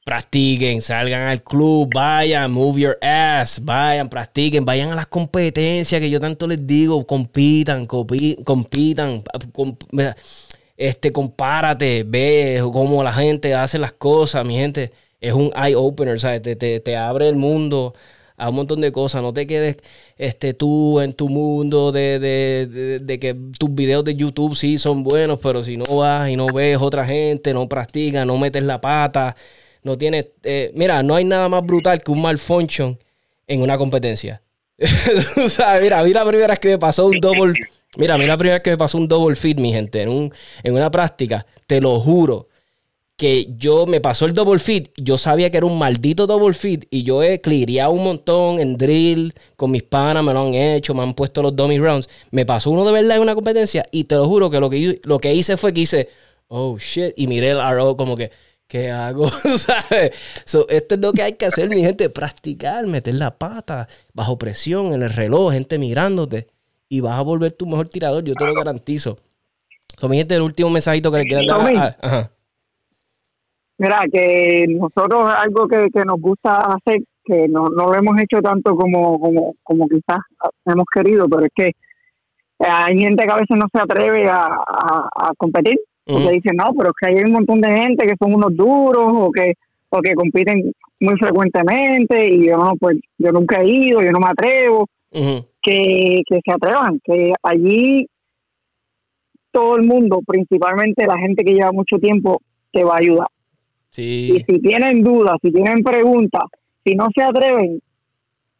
[SPEAKER 1] practiquen, salgan al club, vayan, move your ass, vayan, practiquen, vayan a las competencias que yo tanto les digo, compitan, compitan, este, compárate, ve cómo la gente hace las cosas, mi gente, es un eye opener, ¿sabes? Te, te, abre el mundo a un montón de cosas. No te quedes este, tú en tu mundo de, de, de, que tus videos de YouTube sí son buenos, pero si no vas y no ves otra gente, no practicas, no metes la pata, no tiene. Eh, mira, no hay nada más brutal que un malfunction en una competencia. o sea, mira, mira la primera vez que me pasó un double. Mira, mira la primera vez que me pasó un double fit, mi gente, en, un, en una práctica. Te lo juro que yo me pasó el double fit, yo sabía que era un maldito double fit y yo he cleareado un montón en drill con mis panas, me lo han hecho, me han puesto los dummy rounds. Me pasó uno de verdad en una competencia y te lo juro que lo que, lo que hice fue que hice, oh shit, y miré el RO como que, ¿qué hago? ¿Sabes? esto es lo que hay que hacer, mi gente, practicar, meter la pata bajo presión en el reloj, gente mirándote y vas a volver tu mejor tirador, yo te lo garantizo. So, mi gente, el último mensajito que le quieran dar. Ajá.
[SPEAKER 3] Mira, que nosotros algo que, nos gusta hacer, que no, no lo hemos hecho tanto como, como, como quizás hemos querido, pero es que hay gente que a veces no se atreve a, a competir porque dicen, no, pero es que hay un montón de gente que son unos duros o que, o que compiten muy frecuentemente y yo no, pues yo nunca he ido, yo no me atrevo. que, que se atrevan, que allí todo el mundo, principalmente la gente que lleva mucho tiempo, te va a ayudar. Y si tienen dudas, si tienen preguntas, si no se atreven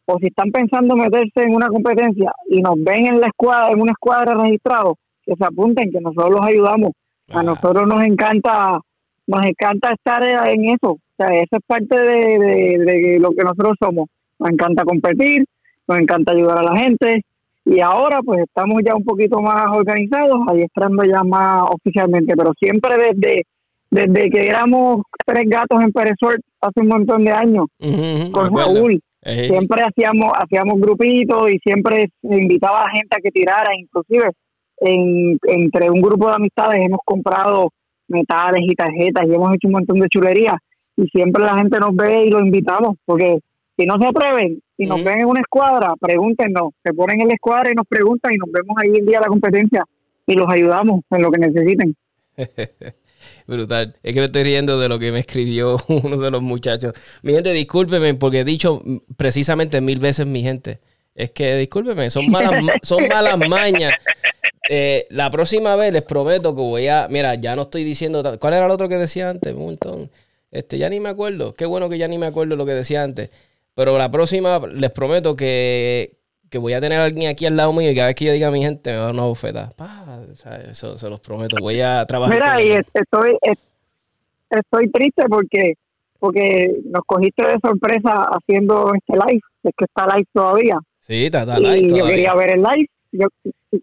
[SPEAKER 3] o si están pensando meterse en una competencia y nos ven en la escuadra, en una escuadra registrado, que se apunten, que nosotros los ayudamos a nosotros nos encanta, nos encanta estar en eso. O sea, eso es parte de, lo que nosotros somos. Nos encanta competir, nos encanta ayudar a la gente. Y ahora pues estamos ya un poquito más organizados, adiestrando ya más oficialmente, pero siempre desde, desde que éramos tres gatos en Perezor hace un montón de años, con Raúl, siempre hacíamos, hacíamos grupitos y siempre invitaba a gente a que tirara, inclusive entre un grupo de amistades hemos comprado metales y tarjetas y hemos hecho un montón de chulerías y siempre la gente nos ve y los invitamos porque si no se atreven, si nos ven en una escuadra, pregúntenos, se ponen en la escuadra y nos preguntan y nos vemos ahí el día de la competencia y los ayudamos en lo que necesiten.
[SPEAKER 1] Brutal. Es que me estoy riendo de lo que me escribió uno de los muchachos. Mi gente, discúlpeme porque he dicho precisamente mil veces mi gente. Es que discúlpeme, son malas, son malas mañas. Eh, la próxima vez les prometo que voy a. Mira, ya no estoy diciendo. ¿Cuál era el otro que decía antes? Un montón. Este, ya ni me acuerdo. Qué bueno que ya ni me acuerdo lo que decía antes. Pero la próxima les prometo que, voy a tener a alguien aquí al lado mío y cada vez que yo diga a mi gente me va a dar una bofeta. eso se los prometo. Voy a trabajar.
[SPEAKER 3] Mira, y estoy, estoy triste porque porque nos cogiste de sorpresa haciendo este live. Es que está live todavía.
[SPEAKER 1] Sí, está, live. Y
[SPEAKER 3] yo quería ver el live. Yo,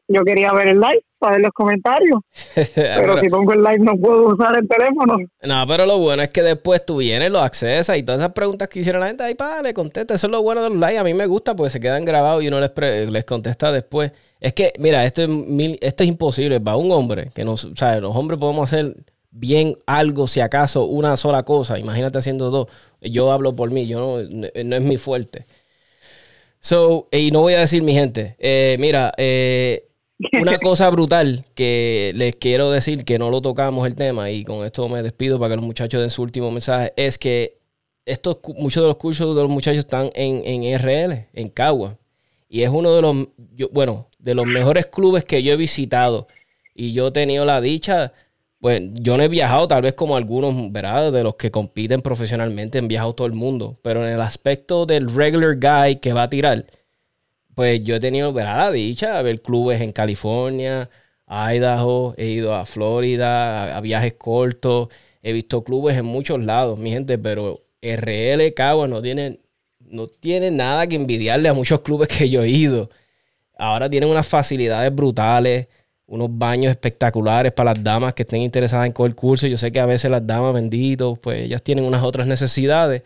[SPEAKER 3] yo quería ver el live para ver los comentarios. pero, si pongo el live no puedo usar el teléfono.
[SPEAKER 1] No, pero lo bueno es que después tú vienes, lo accesas y todas esas preguntas que hicieron la gente, ahí para, le contesta. Eso es lo bueno de los live. A mí me gusta porque se quedan grabados y uno les, les contesta después. Es que, mira, esto es, esto es imposible para un hombre, que nos, sea, Los hombres podemos hacer bien algo, si acaso, una sola cosa. Imagínate haciendo dos. Yo hablo por mí, yo no, no es mi fuerte. So, y no voy a decir mi gente, eh, mira, eh, una cosa brutal que les quiero decir, que no lo tocamos el tema, y con esto me despido para que los muchachos den su último mensaje, es que estos, muchos de los cursos de los muchachos están en, en RL, en Cagua. Y es uno de los, bueno, de los mejores clubes que yo he visitado. Y yo he tenido la dicha, pues yo no he viajado tal vez como algunos, ¿verdad? De los que compiten profesionalmente, han viajado todo el mundo. Pero en el aspecto del regular guy que va a tirar, pues yo he tenido, ¿verdad? La dicha de ver clubes en California, Idaho, he ido a Florida, a, viajes cortos, he visto clubes en muchos lados, mi gente, pero RL Cagua no tiene, no tiene nada que envidiarle a muchos clubes que yo he ido. Ahora tienen unas facilidades brutales, unos baños espectaculares para las damas que estén interesadas en coger curso. Yo sé que a veces las damas, benditos, pues ellas tienen unas otras necesidades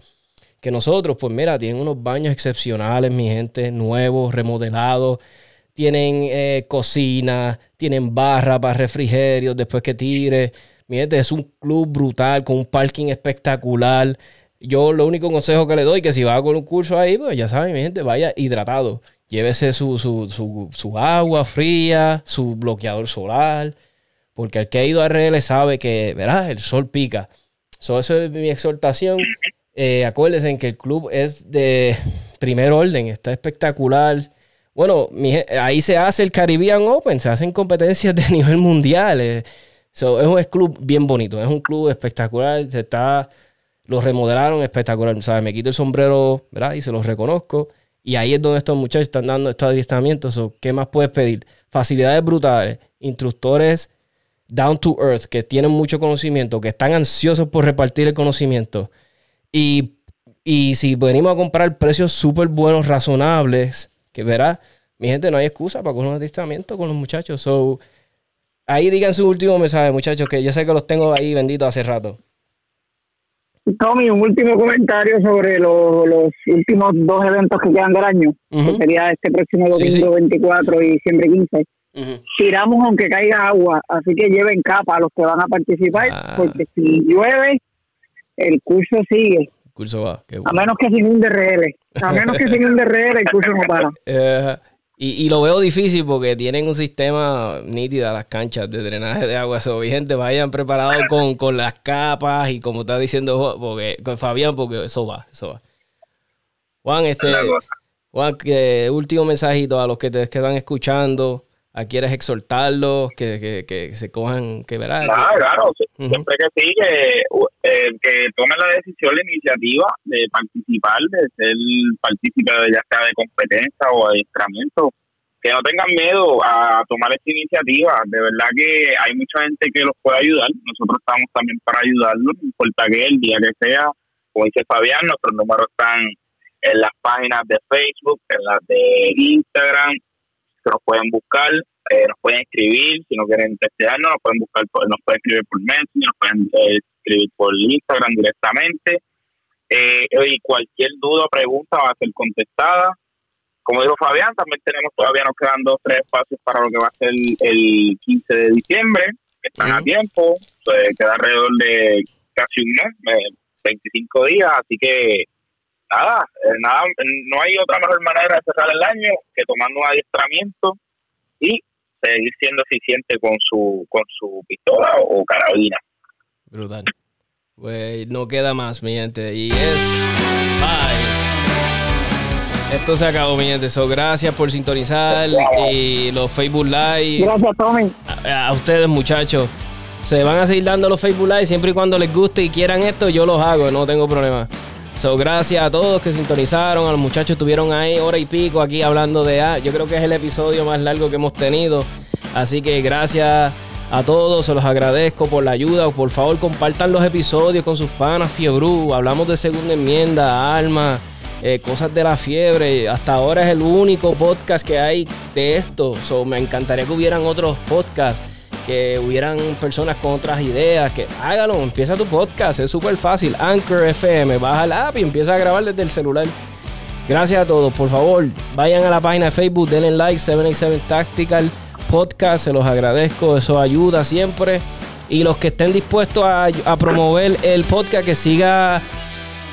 [SPEAKER 1] que nosotros, pues mira, tienen unos baños excepcionales, mi gente, nuevos, remodelados. Tienen eh, cocina, tienen barra para refrigerios después que tire. Mi gente, es un club brutal con un parking espectacular. Yo lo único consejo que le doy que si va con un curso ahí, pues ya saben, mi gente, vaya hidratado. Llévese su, su, agua fría, su bloqueador solar, porque el que ha ido a RL sabe que, el sol pica. So, eso es mi exhortación. Eh, acuérdense en que el club es de primer orden, está espectacular. Bueno, ahí se hace el Caribbean Open, se hacen competencias de nivel mundial. Eh. es un club bien bonito, es un club espectacular, se está los remodelaron espectacular. ¿sabes? Me quito el sombrero, ¿verdad? Y se los reconozco. Y ahí es donde estos muchachos están dando estos adiestramientos. ¿Qué más puedes pedir? Facilidades brutales, instructores down to earth, que tienen mucho conocimiento, que están ansiosos por repartir el conocimiento. Y, y si venimos a comprar precios súper buenos, razonables, que verá, mi gente, no hay excusa para coger un adiestramiento con los muchachos. So, ahí digan su último mensaje, muchachos, que yo sé que los tengo ahí benditos hace rato.
[SPEAKER 3] Tommy, un último comentario sobre los últimos dos eventos que quedan del año, que sería este próximo domingo 24 y diciembre 15. Tiramos aunque caiga agua, así que lleven capa a los que van a participar, ah. porque si llueve, el curso sigue.
[SPEAKER 1] El curso va.
[SPEAKER 3] A menos que sin un DRL. A menos que sin un DRL, el curso no para.
[SPEAKER 1] Eh, y, lo veo difícil porque tienen un sistema nítido las canchas de drenaje de agua. So, gente, vayan preparados con, con, las capas y como está diciendo porque, con Fabián, porque eso va, eso va. Juan, este, Juan, que último mensajito a los que te quedan escuchando a quieres exhortarlos, que, que, que, se cojan, que verán.
[SPEAKER 4] Claro, claro, siempre que sí, que, eh, que tomen la decisión, la iniciativa de participar, de ser partícipe ya sea de competencia o adiestramiento, que no tengan miedo a tomar esta iniciativa. De verdad que hay mucha gente que los puede ayudar, nosotros estamos también para ayudarlos, no importa que el día que sea, como dice Fabián, nuestros números están en las páginas de Facebook, en las de Instagram, nos pueden buscar, eh, nos pueden escribir, si no quieren testearnos, nos pueden buscar, nos pueden escribir por Messenger, nos pueden eh, escribir por Instagram directamente. Eh, y cualquier duda o pregunta va a ser contestada. Como dijo Fabián, también tenemos todavía nos quedan dos tres espacios para lo que va a ser el 15 de diciembre, que están a tiempo, queda alrededor de casi un mes, 25 días, así que nada, eh, nada, no hay otra mejor manera de cerrar el año que tomando un adiestramiento y seguir siendo eficiente con su con su pistola o carabina.
[SPEAKER 1] Brutal. Pues no queda más, mi gente. Y es. Bye. Esto se acabó, mi gente. So, gracias por sintonizar y los Facebook Live.
[SPEAKER 3] Gracias, Tommy.
[SPEAKER 1] A, a, ustedes, muchachos. Se van a seguir dando los Facebook Live siempre y cuando les guste y quieran esto, yo los hago, no tengo problema. So, gracias a todos que sintonizaron, a los muchachos estuvieron ahí hora y pico aquí hablando de A. Yo creo que es el episodio más largo que hemos tenido. Así que gracias a todos, se los agradezco por la ayuda. Por favor, compartan los episodios con sus panas Fiebru. Hablamos de segunda enmienda, alma, eh, cosas de la fiebre. Hasta ahora es el único podcast que hay de esto. So, me encantaría que hubieran otros podcasts que hubieran personas con otras ideas, que hágalo, empieza tu podcast, es súper fácil. Anchor FM, baja la app y empieza a grabar desde el celular. Gracias a todos. Por favor, vayan a la página de Facebook, denle like 787 Tactical Podcast. Se los agradezco. Eso ayuda siempre. Y los que estén dispuestos a, a promover el podcast, que siga.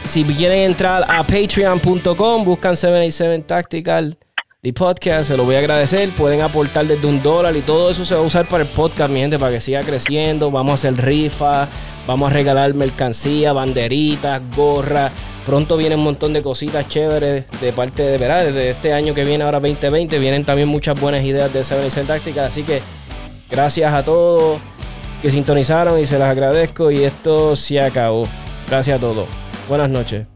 [SPEAKER 1] Si quieren entrar a patreon.com, buscan 787 Tactical The podcast, se lo voy a agradecer. Pueden aportar desde un dólar y todo eso se va a usar para el podcast, mi gente, para que siga creciendo. Vamos a hacer rifas, vamos a regalar mercancía, banderitas, gorras. Pronto vienen un montón de cositas chéveres de parte de, ¿verdad? Desde este año que viene, ahora 2020, vienen también muchas buenas ideas de Seven Táctica. Así que gracias a todos que sintonizaron y se las agradezco. Y esto se acabó. Gracias a todos. Buenas noches.